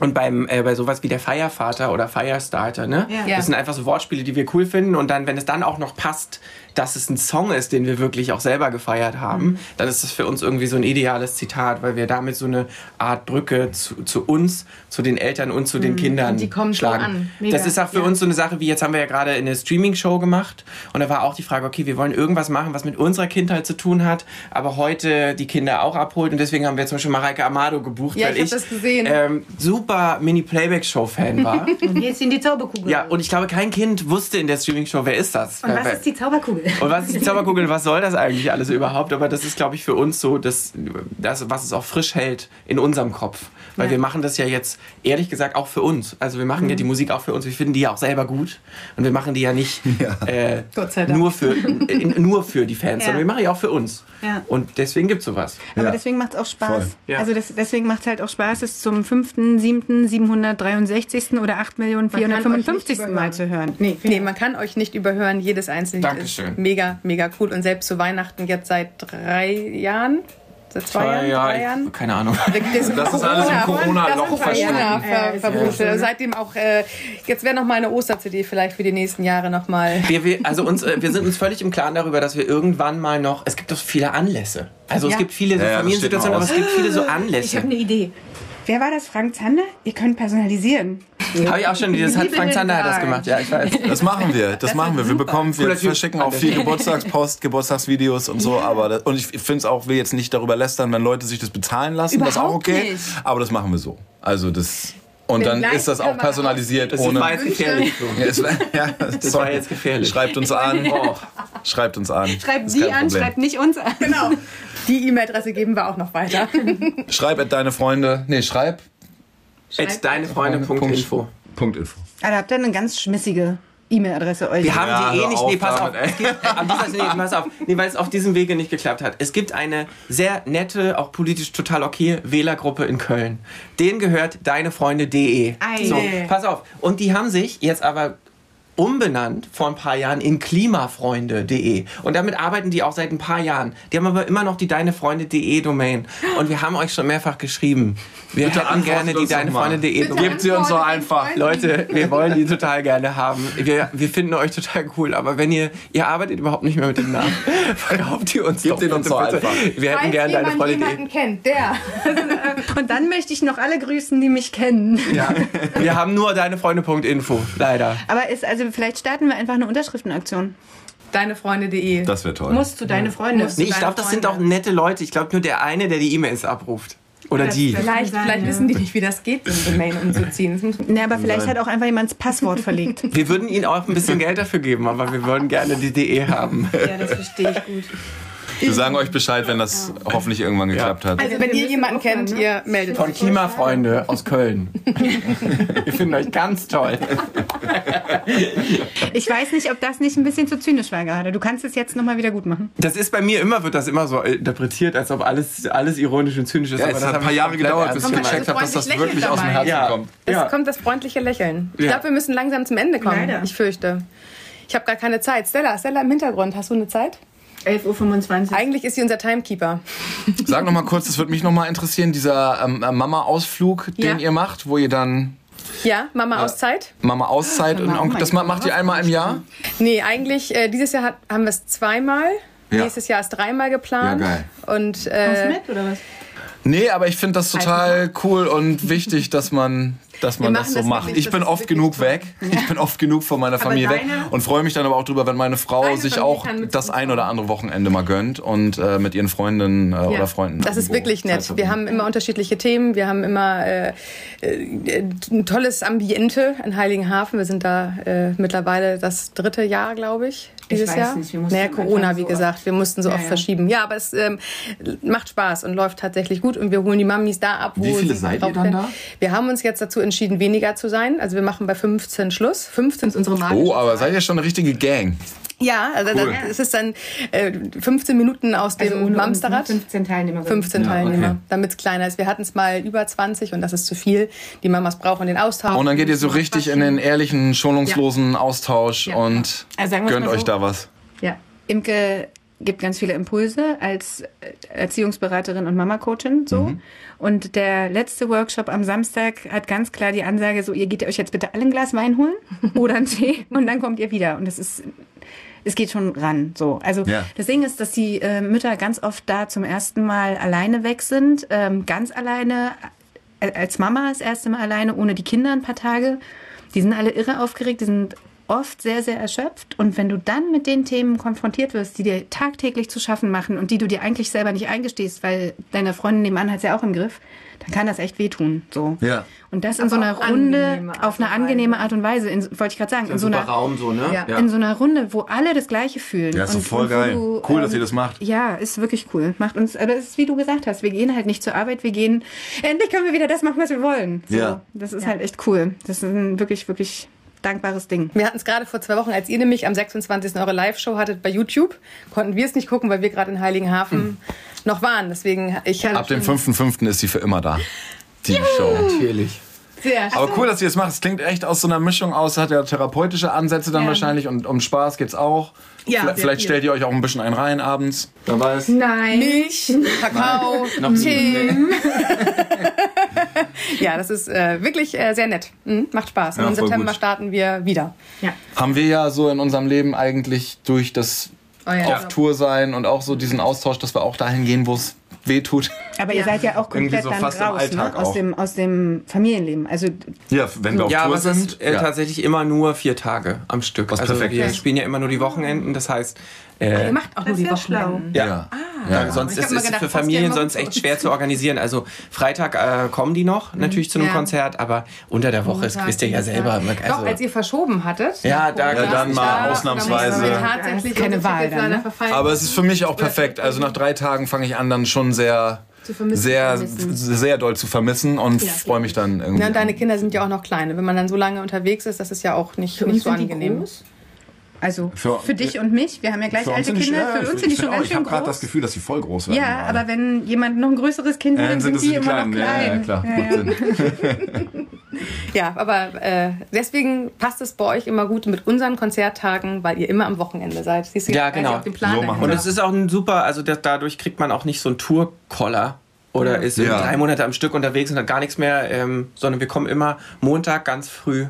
Speaker 1: Und beim, äh, bei sowas wie der Firevater oder Firestarter, ne?
Speaker 3: Ja.
Speaker 1: Das sind einfach so Wortspiele, die wir cool finden. Und dann, wenn es dann auch noch passt, dass es ein Song ist, den wir wirklich auch selber gefeiert haben,
Speaker 3: Mhm.
Speaker 1: dann ist das für uns irgendwie so ein ideales Zitat, weil wir damit so eine Art Brücke zu, zu uns, zu den Eltern und zu den Kindern
Speaker 5: Mhm. Und die kommen so
Speaker 1: schlagen.
Speaker 5: an. Mega.
Speaker 1: Das ist auch für
Speaker 5: Ja.
Speaker 1: uns so eine Sache, wie jetzt haben wir ja gerade eine Streaming-Show gemacht und da war auch die Frage, okay, wir wollen irgendwas machen, was mit unserer Kindheit zu tun hat, aber heute die Kinder auch abholt und deswegen haben wir zum Beispiel Mareike Amado gebucht,
Speaker 4: Ja,
Speaker 1: weil
Speaker 4: ich
Speaker 1: ich,
Speaker 4: hab das gesehen.
Speaker 1: Ähm, super Mini-Playback-Show-Fan war.
Speaker 5: Und jetzt sind die Zauberkugeln.
Speaker 1: ja, und ich glaube, kein Kind wusste in der Streaming-Show, wer ist das?
Speaker 5: Und was ist die Zauberkugel?
Speaker 1: Und was ist die Zauberkugel? Was soll das eigentlich alles überhaupt? Aber das ist, glaube ich, für uns so das, das, was es auch frisch hält in unserem Kopf. Weil wir machen das ja jetzt, ehrlich gesagt, auch für uns. Also wir machen ja die Musik auch für uns. Wir finden die ja auch selber gut. Und wir machen die ja nicht Äh,
Speaker 4: sei Dank.
Speaker 1: nur, für, äh, nur für die Fans,
Speaker 3: Ja.
Speaker 1: sondern wir machen ja auch für uns.
Speaker 3: Ja.
Speaker 1: Und deswegen gibt es sowas.
Speaker 3: Aber
Speaker 2: Ja.
Speaker 3: deswegen macht es auch Spaß.
Speaker 1: Ja.
Speaker 3: Also das, deswegen macht es halt auch Spaß, es zum 5., 7., 763. oder 8.455. Mal zu hören.
Speaker 5: Nee,
Speaker 4: Nee, man kann euch nicht überhören. Jedes einzelne
Speaker 1: Dankeschön.
Speaker 4: Mega, mega cool. Und selbst zu Weihnachten jetzt seit drei Jahren, seit zwei Jahren, drei Jahren.
Speaker 1: keine Ahnung.
Speaker 2: Das ist alles im Corona-Loch
Speaker 4: Corona
Speaker 2: verschwunden.
Speaker 4: ver verbrutet. Seitdem auch, äh, jetzt wäre noch mal eine Oster-CD vielleicht für die nächsten Jahre noch mal.
Speaker 1: Wir, wir, also uns, äh, wir sind uns völlig im Klaren darüber, dass wir irgendwann mal noch. Es gibt doch viele Anlässe. Also es
Speaker 3: Ja.
Speaker 1: gibt viele so
Speaker 2: Ja, ja, das
Speaker 1: Familiensituationen, aber es gibt viele so
Speaker 5: Ich habe
Speaker 1: Anlässe.
Speaker 5: eine Idee.
Speaker 3: Wer war das? Frank Zander? Ihr könnt personalisieren.
Speaker 1: Habe ich auch schon, das hat Frank Zander hat das gemacht, ja, ich weiß.
Speaker 2: Das machen wir, das, machen wir. Wir bekommen, wir verschicken auch viel Geburtstagspost, Geburtstagsvideos und so. Aber das, und ich finde es auch, will jetzt nicht darüber lästern, wenn Leute sich das bezahlen lassen. das ist auch
Speaker 4: Überhaupt
Speaker 2: okay.
Speaker 4: nicht.
Speaker 2: Aber das machen wir so. Also das Und dann ist das auch personalisiert
Speaker 1: Das
Speaker 2: ohne.
Speaker 1: war jetzt gefährlich.
Speaker 2: Ja, es war, ja,
Speaker 1: Das war jetzt gefährlich.
Speaker 2: Schreibt uns an. Schreibt uns an.
Speaker 3: Schreibt
Speaker 2: kein
Speaker 3: an,
Speaker 2: Problem.
Speaker 3: schreibt nicht uns an.
Speaker 4: Genau. Die E-Mail-Adresse geben wir auch noch weiter.
Speaker 2: Schreib at deine Freunde. Nee, schreib.
Speaker 1: At deinefreunde.info.
Speaker 2: Punkt Info.
Speaker 3: Da habt ihr eine ganz schmissige E-Mail-Adresse euch.
Speaker 1: Wir haben
Speaker 2: Ja,
Speaker 1: die eh nicht. Nee, pass auf. Es gibt, nee, pass auf. Nee, weil es auf diesem Wege nicht geklappt hat. Es gibt eine sehr nette, auch politisch total okay Wählergruppe in Köln. Denen gehört deinefreunde.de.
Speaker 3: Ei.
Speaker 1: So, pass auf. Und die haben sich jetzt aber umbenannt vor ein paar Jahren in klimafreunde.de. Und damit arbeiten die auch seit ein paar Jahren. Die haben aber immer noch die deinefreunde.de Domain. Und wir haben euch schon mehrfach geschrieben. Wir
Speaker 2: Bitte
Speaker 1: hätten gerne die deinefreunde.de Domain.
Speaker 2: Gebt sie uns so einfach.
Speaker 1: Leute, wir wollen die total gerne haben. Wir, wir finden euch total cool, aber wenn ihr, ihr arbeitet überhaupt nicht mehr mit dem Namen, verkauft ihr uns
Speaker 2: Gebt
Speaker 1: doch
Speaker 2: ihn uns
Speaker 1: bitte,
Speaker 2: einfach.
Speaker 1: Wir hätten
Speaker 4: Falls
Speaker 1: gerne deine Freunde.
Speaker 4: jemanden kennt, der.
Speaker 3: Und dann möchte ich noch alle grüßen, die mich kennen.
Speaker 1: Ja, wir haben nur deine Freunde.info, leider.
Speaker 3: Aber ist, also vielleicht starten wir einfach eine Unterschriftenaktion.
Speaker 4: Deinefreunde.de.
Speaker 2: Das wäre toll.
Speaker 3: Musst du deine Freunde.
Speaker 1: Nee, ich glaube, das sind auch nette Leute. Ich glaube nur der eine, der die E-Mails abruft. Oder die.
Speaker 4: Vielleicht,
Speaker 3: sein,
Speaker 4: vielleicht
Speaker 3: ja.
Speaker 4: wissen die nicht, wie das geht, so eine Domain umzuziehen.
Speaker 3: Ne, aber vielleicht hat auch einfach jemand das Passwort verlegt.
Speaker 1: Wir würden ihnen auch ein bisschen Geld dafür geben, aber wir würden gerne die DE haben.
Speaker 3: ja, das verstehe ich gut.
Speaker 2: Wir sagen euch Bescheid, wenn das hoffentlich irgendwann geklappt hat.
Speaker 4: Also wenn ihr jemanden kennt, ihr meldet
Speaker 1: Von
Speaker 4: euch.
Speaker 1: Klimafreunde aus Köln. Wir finden euch ganz toll.
Speaker 3: Ich weiß nicht, ob das nicht ein bisschen zu zynisch war gerade. Du kannst es jetzt nochmal wieder gut machen.
Speaker 1: Das ist bei mir immer, wird das immer so interpretiert, als ob alles, alles ironisch und zynisch ist.
Speaker 2: Ja,
Speaker 1: aber
Speaker 2: es
Speaker 1: das
Speaker 2: hat ein paar Jahre gedauert, bis ich gecheckt habe, dass das wirklich aus dem Herzen
Speaker 1: dabei.
Speaker 2: kommt.
Speaker 4: Es
Speaker 1: Ja.
Speaker 4: kommt das freundliche Lächeln. Ich
Speaker 1: Ja.
Speaker 4: glaube, wir müssen langsam zum Ende kommen.
Speaker 3: Leider.
Speaker 4: Ich fürchte. Ich habe gar keine Zeit. Stella, Stella im Hintergrund, hast du eine Zeit?
Speaker 5: 11.25 Uhr.
Speaker 4: Eigentlich ist sie unser Timekeeper.
Speaker 2: Sag noch mal kurz, das würde mich noch mal interessieren, dieser ähm, äh, Mama-Ausflug, den
Speaker 4: Ja.
Speaker 2: ihr macht, wo ihr dann
Speaker 4: Ja, Mama?
Speaker 2: Mama Auszeit und
Speaker 3: Mama, oh
Speaker 2: das
Speaker 3: mein
Speaker 2: ma- macht ihr einmal im Jahr?
Speaker 4: Nee, eigentlich, äh, dieses Jahr hat, haben wir es zweimal.
Speaker 2: Ja.
Speaker 4: Nächstes Jahr ist dreimal geplant.
Speaker 2: Ja, geil.
Speaker 4: Und
Speaker 5: Kommst
Speaker 4: äh,
Speaker 5: du mit oder was?
Speaker 2: Nee, aber ich finde das total cool und wichtig, dass man, dass man das so
Speaker 4: das
Speaker 2: macht. Ich bin
Speaker 4: das
Speaker 2: oft genug
Speaker 4: toll.
Speaker 2: weg. Ich bin oft genug von meiner Familie weg und freue mich dann aber auch drüber, wenn meine Frau
Speaker 4: Deine
Speaker 2: sich
Speaker 4: Familie
Speaker 2: auch das ein oder andere Wochenende mal gönnt und äh, mit ihren Freundinnen äh, oder Freunden.
Speaker 4: Das ist wirklich nett. Wir haben immer unterschiedliche Themen. Wir haben immer äh, äh, ein tolles Ambiente in Heiligenhafen. Wir sind da äh, mittlerweile das dritte Jahr, glaube ich, dieses
Speaker 5: weiß
Speaker 4: Jahr.
Speaker 5: nicht, wir mussten
Speaker 4: naja, Corona, wie
Speaker 5: so
Speaker 4: gesagt. Wir mussten so
Speaker 5: Ja,
Speaker 4: oft
Speaker 5: ja.
Speaker 4: verschieben. Ja, aber es ähm, macht Spaß und läuft tatsächlich gut. Und wir holen die Mamis da ab, wo
Speaker 2: Wie viele
Speaker 4: sie
Speaker 2: seid ihr dann da?
Speaker 4: Wir haben uns jetzt dazu entschieden, weniger zu sein. Also wir machen bei 15 Schluss. 15 ist unsere Marke.
Speaker 2: Oh, aber seid ihr schon eine richtige Gang?
Speaker 4: Ja, also
Speaker 2: Cool.
Speaker 4: das, es ist dann äh, 15 Minuten aus dem
Speaker 5: Also
Speaker 4: Mamsterrad.
Speaker 5: ne? 15 Teilnehmer.
Speaker 4: 15
Speaker 2: Ja,
Speaker 4: Teilnehmer,
Speaker 2: okay.
Speaker 4: damit es kleiner ist. Wir hatten es mal über 20 und das ist zu viel. Die Mamas brauchen den Austausch.
Speaker 2: Und dann geht ihr so richtig in den ehrlichen, schonungslosen Austausch
Speaker 4: Ja.
Speaker 2: und
Speaker 3: Also
Speaker 2: gönnt
Speaker 3: mal
Speaker 2: euch
Speaker 3: so.
Speaker 2: da was.
Speaker 3: Ja. Imke gibt ganz viele Impulse als Erziehungsberaterin und Mama-Coachin so. Und der letzte Workshop am Samstag hat ganz klar die Ansage so, ihr geht euch jetzt bitte alle ein Glas Wein holen oder einen Tee und dann kommt ihr wieder. Und das ist es geht schon ran. So. Also
Speaker 2: Ja.
Speaker 3: das Ding ist, dass die äh, Mütter ganz oft da zum ersten Mal alleine weg sind, ähm, ganz alleine, äh, als Mama das erste Mal alleine, ohne die Kinder ein paar Tage. Die sind alle irre aufgeregt, die sind oft sehr, sehr erschöpft. Und wenn du dann mit den Themen konfrontiert wirst, die dir tagtäglich zu schaffen machen und die du dir eigentlich selber nicht eingestehst, weil deine Freundin nebenan hat es ja auch im Griff, dann kann das echt wehtun. So.
Speaker 2: Ja.
Speaker 3: Und das in so einer Runde, auf eine angenehme Art und Weise, in, wollte ich gerade sagen, in so einer
Speaker 1: Raum so, ne?
Speaker 4: Ja.
Speaker 3: in so einer Runde, wo alle das Gleiche fühlen.
Speaker 2: Ja, ist
Speaker 3: Und-
Speaker 2: voll geil.
Speaker 3: du,
Speaker 2: Cool, dass
Speaker 3: ähm,
Speaker 2: ihr das macht.
Speaker 3: Ja, ist wirklich cool. Macht uns, aber es ist wie du gesagt hast, wir gehen halt nicht zur Arbeit, wir gehen, endlich können wir wieder das machen, was wir wollen. So,
Speaker 2: Ja.
Speaker 3: Das ist halt echt cool. Das ist ein wirklich, wirklich dankbares Ding.
Speaker 4: Wir hatten es gerade vor zwei Wochen, als ihr nämlich am 26. eure Live-Show hattet bei YouTube, konnten wir es nicht gucken, weil wir gerade in Heiligenhafen noch waren. Deswegen, ich
Speaker 2: Ab dem
Speaker 4: schon-
Speaker 2: 5.5. ist sie für immer da. Die Show.
Speaker 1: Natürlich.
Speaker 4: Sehr
Speaker 2: Aber cool, dass ihr das macht. Es klingt echt aus so einer Mischung aus, hat ja therapeutische Ansätze dann
Speaker 3: Ja.
Speaker 2: wahrscheinlich und um Spaß geht's auch.
Speaker 4: Ja,
Speaker 2: Vielleicht, vielleicht
Speaker 4: viel.
Speaker 2: stellt ihr euch auch ein bisschen ein rein abends. Wer weiß.
Speaker 5: Nein.
Speaker 4: Milch, Kakao, Tee. ja, das ist äh, wirklich äh, sehr nett. Mhm, macht Spaß. Und
Speaker 2: Ja,
Speaker 4: Im September
Speaker 2: gut.
Speaker 4: starten wir wieder.
Speaker 2: Haben wir ja so in unserem Leben eigentlich durch das
Speaker 4: Oh ja,
Speaker 2: auf Tour sein und auch so diesen Austausch, dass wir auch dahin gehen, wo es weh tut.
Speaker 3: Aber ihr seid ja auch komplett
Speaker 2: so
Speaker 3: dann
Speaker 2: fast im
Speaker 3: raus,
Speaker 2: Alltag
Speaker 3: ne? aus, dem, aus dem Familienleben. Also
Speaker 2: Ja, wenn wir auf
Speaker 1: Ja,
Speaker 2: Tour
Speaker 1: aber es
Speaker 2: sind.
Speaker 1: ist äh,
Speaker 2: ja.
Speaker 1: tatsächlich immer nur vier Tage am Stück.
Speaker 2: Was
Speaker 1: also
Speaker 2: perfekt
Speaker 1: wir
Speaker 2: ist.
Speaker 1: spielen ja immer nur die Wochenenden, das heißt, äh,
Speaker 4: Ihr macht auch nur
Speaker 5: Das
Speaker 4: die
Speaker 5: ist ja schlau.
Speaker 4: Wochenenden.
Speaker 1: ja.
Speaker 2: Ja.
Speaker 1: Ja,
Speaker 2: Ja.
Speaker 1: sonst ist es für
Speaker 4: ja
Speaker 1: Familien sonst echt schwer zu organisieren. Also Freitag äh, kommen die noch, natürlich zu einem
Speaker 4: Ja.
Speaker 1: Konzert, aber unter der Woche, das
Speaker 4: Montag,
Speaker 1: wisst ihr ja selber. Also,
Speaker 4: Doch, als ihr verschoben hattet.
Speaker 1: Ja, da- Ja,
Speaker 2: dann mal
Speaker 4: da-
Speaker 2: ausnahmsweise.
Speaker 4: wir tatsächlich
Speaker 3: Keine Wahl dann, ne?
Speaker 2: Aber es ist für mich auch perfekt. Also nach drei Tagen fange ich an, dann schon sehr,
Speaker 5: Zu vermissen,
Speaker 2: sehr,
Speaker 5: vermissen.
Speaker 2: sehr doll zu vermissen und freue mich dann irgendwie.
Speaker 4: Ja, und deine Kinder sind ja auch noch kleine. Wenn man dann so lange unterwegs ist, das ist ja auch nicht, nicht so angenehm.
Speaker 5: groß.
Speaker 3: Also
Speaker 6: Für-
Speaker 3: für, dich und mich, wir haben ja gleich
Speaker 6: Für uns
Speaker 3: alte
Speaker 6: sind die-
Speaker 3: Kinder,
Speaker 6: ja,
Speaker 3: für uns
Speaker 6: ich-
Speaker 3: sind die
Speaker 6: ich
Speaker 3: schon
Speaker 6: auch,
Speaker 3: ganz
Speaker 6: Ich
Speaker 3: schön
Speaker 6: habe gerade das
Speaker 3: groß.
Speaker 6: Gefühl, dass sie voll groß werden.
Speaker 3: Ja,
Speaker 6: gerade.
Speaker 3: aber wenn jemand noch ein größeres Kind
Speaker 6: Äh,
Speaker 3: will,
Speaker 6: dann
Speaker 3: sind,
Speaker 6: das
Speaker 3: die
Speaker 6: die
Speaker 3: immer
Speaker 6: Kleinen.
Speaker 3: noch
Speaker 6: Ja,
Speaker 3: klein.
Speaker 6: ja, klar.
Speaker 3: Ja,
Speaker 6: Macht
Speaker 3: ja.
Speaker 4: Aber äh, deswegen passt es bei euch immer gut mit unseren Konzerttagen, weil ihr immer am Wochenende seid. Siehst du,
Speaker 1: Ja,
Speaker 4: ich
Speaker 1: genau.
Speaker 4: Auf den Plan
Speaker 6: So
Speaker 1: Und es ist auch ein super, also das, dadurch kriegt man auch nicht so einen Tourkoller oder ist
Speaker 2: Ja.
Speaker 1: drei Monate am Stück unterwegs und hat gar nichts mehr, ähm, sondern wir kommen immer Montag ganz früh.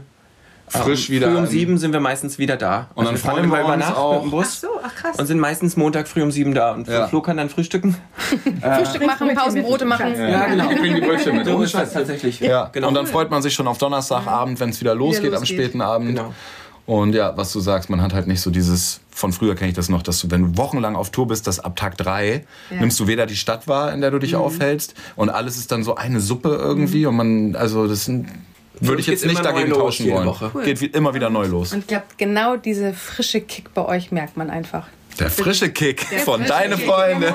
Speaker 2: Frisch wieder
Speaker 1: Früh um sieben sind wir meistens wieder da.
Speaker 2: Und dann
Speaker 1: wir fahren
Speaker 2: wir
Speaker 1: über
Speaker 2: uns
Speaker 1: Nacht
Speaker 2: auch.
Speaker 1: mit dem Bus
Speaker 5: Ach so, ach krass.
Speaker 1: und sind meistens Montag früh um sieben da. Und
Speaker 2: Ja.
Speaker 1: Flo kann dann frühstücken.
Speaker 4: Frühstück machen, Pausenbrote machen.
Speaker 1: Ja, genau.
Speaker 2: Ich bring die Brötchen mit. Ohne
Speaker 1: ist das
Speaker 2: Scheiß.
Speaker 1: tatsächlich.
Speaker 2: Ja,
Speaker 1: genau.
Speaker 2: und dann freut man sich schon auf Donnerstagabend, wenn es wieder losgeht, am
Speaker 4: losgeht.
Speaker 2: späten Abend.
Speaker 1: Genau.
Speaker 2: Und ja, was du sagst, man hat halt nicht so dieses, von früher kenne ich das noch, dass du, wenn du wochenlang auf Tour bist, dass ab Tag drei nimmst du weder die Stadt wahr, in der du dich aufhältst, und alles ist dann so eine Suppe irgendwie. Und man, also das sind, würde ich jetzt nicht dagegen tauschen wollen.
Speaker 1: Woche.
Speaker 2: Geht wie, immer wieder neu los.
Speaker 4: Und ich glaube, genau diese frische Kick bei euch merkt man einfach.
Speaker 2: Der frische Kick von
Speaker 4: frische
Speaker 2: deine
Speaker 4: Kick,
Speaker 2: Freunde.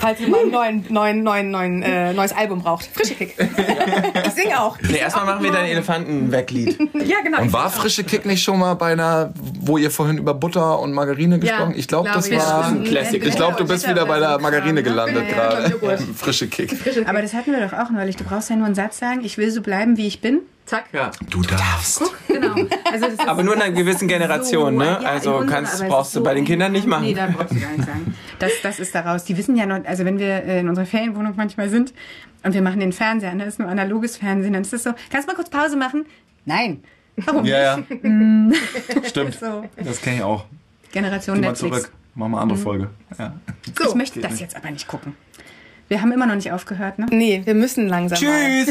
Speaker 4: Falls ihr mal ein neuen, neuen, neuen, neuen, äh, neues Album braucht. Frische Kick. ich singe auch.
Speaker 1: Nee, erstmal machen wir dein Elefantenweglied.
Speaker 4: Ja, genau.
Speaker 2: Und war frische Kick nicht schon mal bei einer, wo ihr vorhin über Butter und Margarine gesprochen? ich glaube,
Speaker 4: glaub
Speaker 2: das
Speaker 4: ich.
Speaker 2: war.
Speaker 4: Ein
Speaker 1: Klassiker.
Speaker 2: Ich glaube, du bist wieder bei der Margarine gelandet
Speaker 4: Ja,
Speaker 2: gerade. Frische Kick.
Speaker 3: Aber das hatten wir doch auch neulich. Du brauchst ja nur einen Satz sagen, ich will so bleiben, wie ich bin.
Speaker 5: Zack.
Speaker 1: Ja.
Speaker 2: Du darfst.
Speaker 5: Genau. Also das ist
Speaker 1: Aber nur in einer gewissen Generation,
Speaker 5: so-
Speaker 1: ne?
Speaker 5: ja,
Speaker 1: Also kannst, brauchst
Speaker 5: ist
Speaker 1: du
Speaker 5: so
Speaker 1: bei den Kindern nicht machen.
Speaker 3: Nee, da brauchst du gar nicht sagen. Das, das ist daraus. Die wissen ja noch, also wenn wir äh, in unserer Ferienwohnung manchmal sind und wir machen den Fernseher an, da ist nur analoges Fernsehen, dann ist es so, kannst du mal kurz Pause machen? Nein. Warum?
Speaker 6: Ja, ja. Stimmt.
Speaker 3: So,
Speaker 6: Das kenne ich auch.
Speaker 3: Generation
Speaker 6: Geh mal
Speaker 3: Netflix.
Speaker 6: zurück. Machen wir eine andere Folge. Ja.
Speaker 3: ich möchte das jetzt aber nicht gucken. Wir haben immer noch nicht aufgehört, ne?
Speaker 4: Nee, wir müssen langsam.
Speaker 1: Tschüss!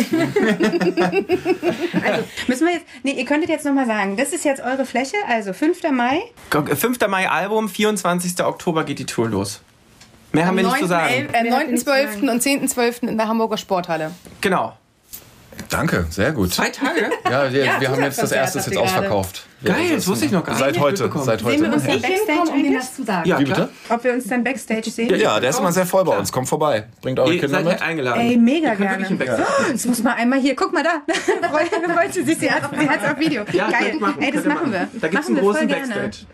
Speaker 3: Müssen wir jetzt, nee, ihr könntet jetzt nochmal sagen, das ist jetzt eure Fläche, also 5. Mai.
Speaker 1: 5. Mai Album, 24. Oktober geht die Tour los. Mehr haben wir nicht zu sagen.
Speaker 4: Äh,
Speaker 5: nichts zu
Speaker 4: 9.12. und 10.12. in der Hamburger Sporthalle.
Speaker 1: Genau.
Speaker 2: Danke, sehr gut.
Speaker 1: Zwei Tage?
Speaker 2: Ja, wir,
Speaker 4: Ja,
Speaker 2: wir haben jetzt das erste jetzt ausverkauft.
Speaker 1: Geil, das wusste ich noch gar nicht.
Speaker 2: Seit heute. Seit
Speaker 4: Sehen wir
Speaker 2: heute.
Speaker 4: uns dann
Speaker 3: Backstage
Speaker 5: um dir
Speaker 3: eigentlich?
Speaker 5: das zu sagen.
Speaker 1: Ja,
Speaker 2: Wie bitte?
Speaker 3: Ob wir uns dann Backstage sehen?
Speaker 2: Ja, der ist immer sehr voll bei uns. Kommt vorbei. Bringt eure
Speaker 1: Ihr
Speaker 2: Kinder
Speaker 1: seid
Speaker 2: mit.
Speaker 1: eingeladen.
Speaker 3: Ey, mega
Speaker 1: im
Speaker 3: gerne.
Speaker 1: Backstage.
Speaker 3: Das muss man einmal hier. Guck mal da. Sie sich. Sie hat hat's auf Video.
Speaker 1: Ja,
Speaker 3: Geil.
Speaker 1: machen,
Speaker 3: Ey, das machen wir.
Speaker 1: Da gibt es
Speaker 3: machen
Speaker 1: einen
Speaker 3: wir
Speaker 1: großen. Backstage.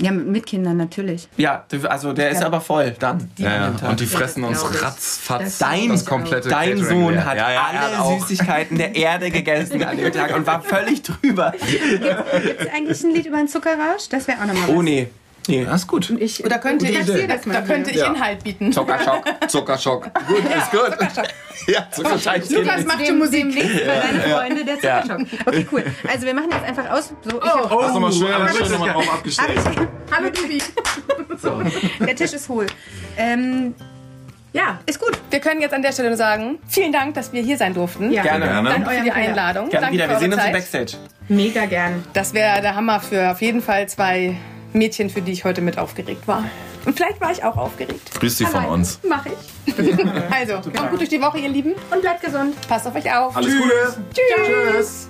Speaker 3: Ja, mit Kindern natürlich.
Speaker 1: Ja, also der ist aber voll dann.
Speaker 2: Ja, ja. Und die fressen uns ratzfatz
Speaker 1: Dein,
Speaker 2: das komplette
Speaker 1: dein
Speaker 2: Catering
Speaker 1: Sohn
Speaker 2: leer.
Speaker 1: hat
Speaker 2: ja, ja, hat
Speaker 1: alle. Süßigkeiten der Erde gegessen an dem Tag und war völlig drüber.
Speaker 3: Gibt es eigentlich ein Lied über einen Zuckerrausch? Das wäre auch nochmal was.
Speaker 1: Oh nee. Nee.
Speaker 2: Das ist gut.
Speaker 5: Ich,
Speaker 4: Oder könnte ich, da könnte ich
Speaker 2: Ja.
Speaker 4: Inhalt bieten.
Speaker 2: Zuckerschock, Zuckerschock. Gut, ist gut. Ja, Zuckerschein.
Speaker 4: Lukas macht schon Musik.
Speaker 5: Demnächst bei deinen Freunde der. Zuckerschock.
Speaker 3: Okay, cool. Also wir machen jetzt einfach aus. So, ich hab,
Speaker 6: Oh, nochmal schön, schön
Speaker 1: das ist
Speaker 6: nochmal drauf abgestellt.
Speaker 5: Hallo Bibi.
Speaker 3: der Tisch ist hohl. Ähm,
Speaker 4: Ja,
Speaker 3: ist gut.
Speaker 4: wir können jetzt an der Stelle sagen, vielen Dank, dass wir hier sein durften.
Speaker 5: Ja.
Speaker 1: Gerne.
Speaker 2: Gerne.
Speaker 4: Danke für die Einladung.
Speaker 1: Gerne
Speaker 4: Danke
Speaker 1: wieder. Wir sehen uns im. Backstage.
Speaker 5: Mega gern.
Speaker 4: Das wäre der Hammer für auf jeden Fall zwei Mädchen, für die ich heute mit aufgeregt war. Und vielleicht war ich auch aufgeregt.
Speaker 2: Grüß dich von uns.
Speaker 4: Mach ich. Also, kommt gut durch die Woche, ihr Lieben.
Speaker 5: Und bleibt gesund.
Speaker 4: Passt auf euch auf.
Speaker 6: Alles Gute.
Speaker 4: Tschüss.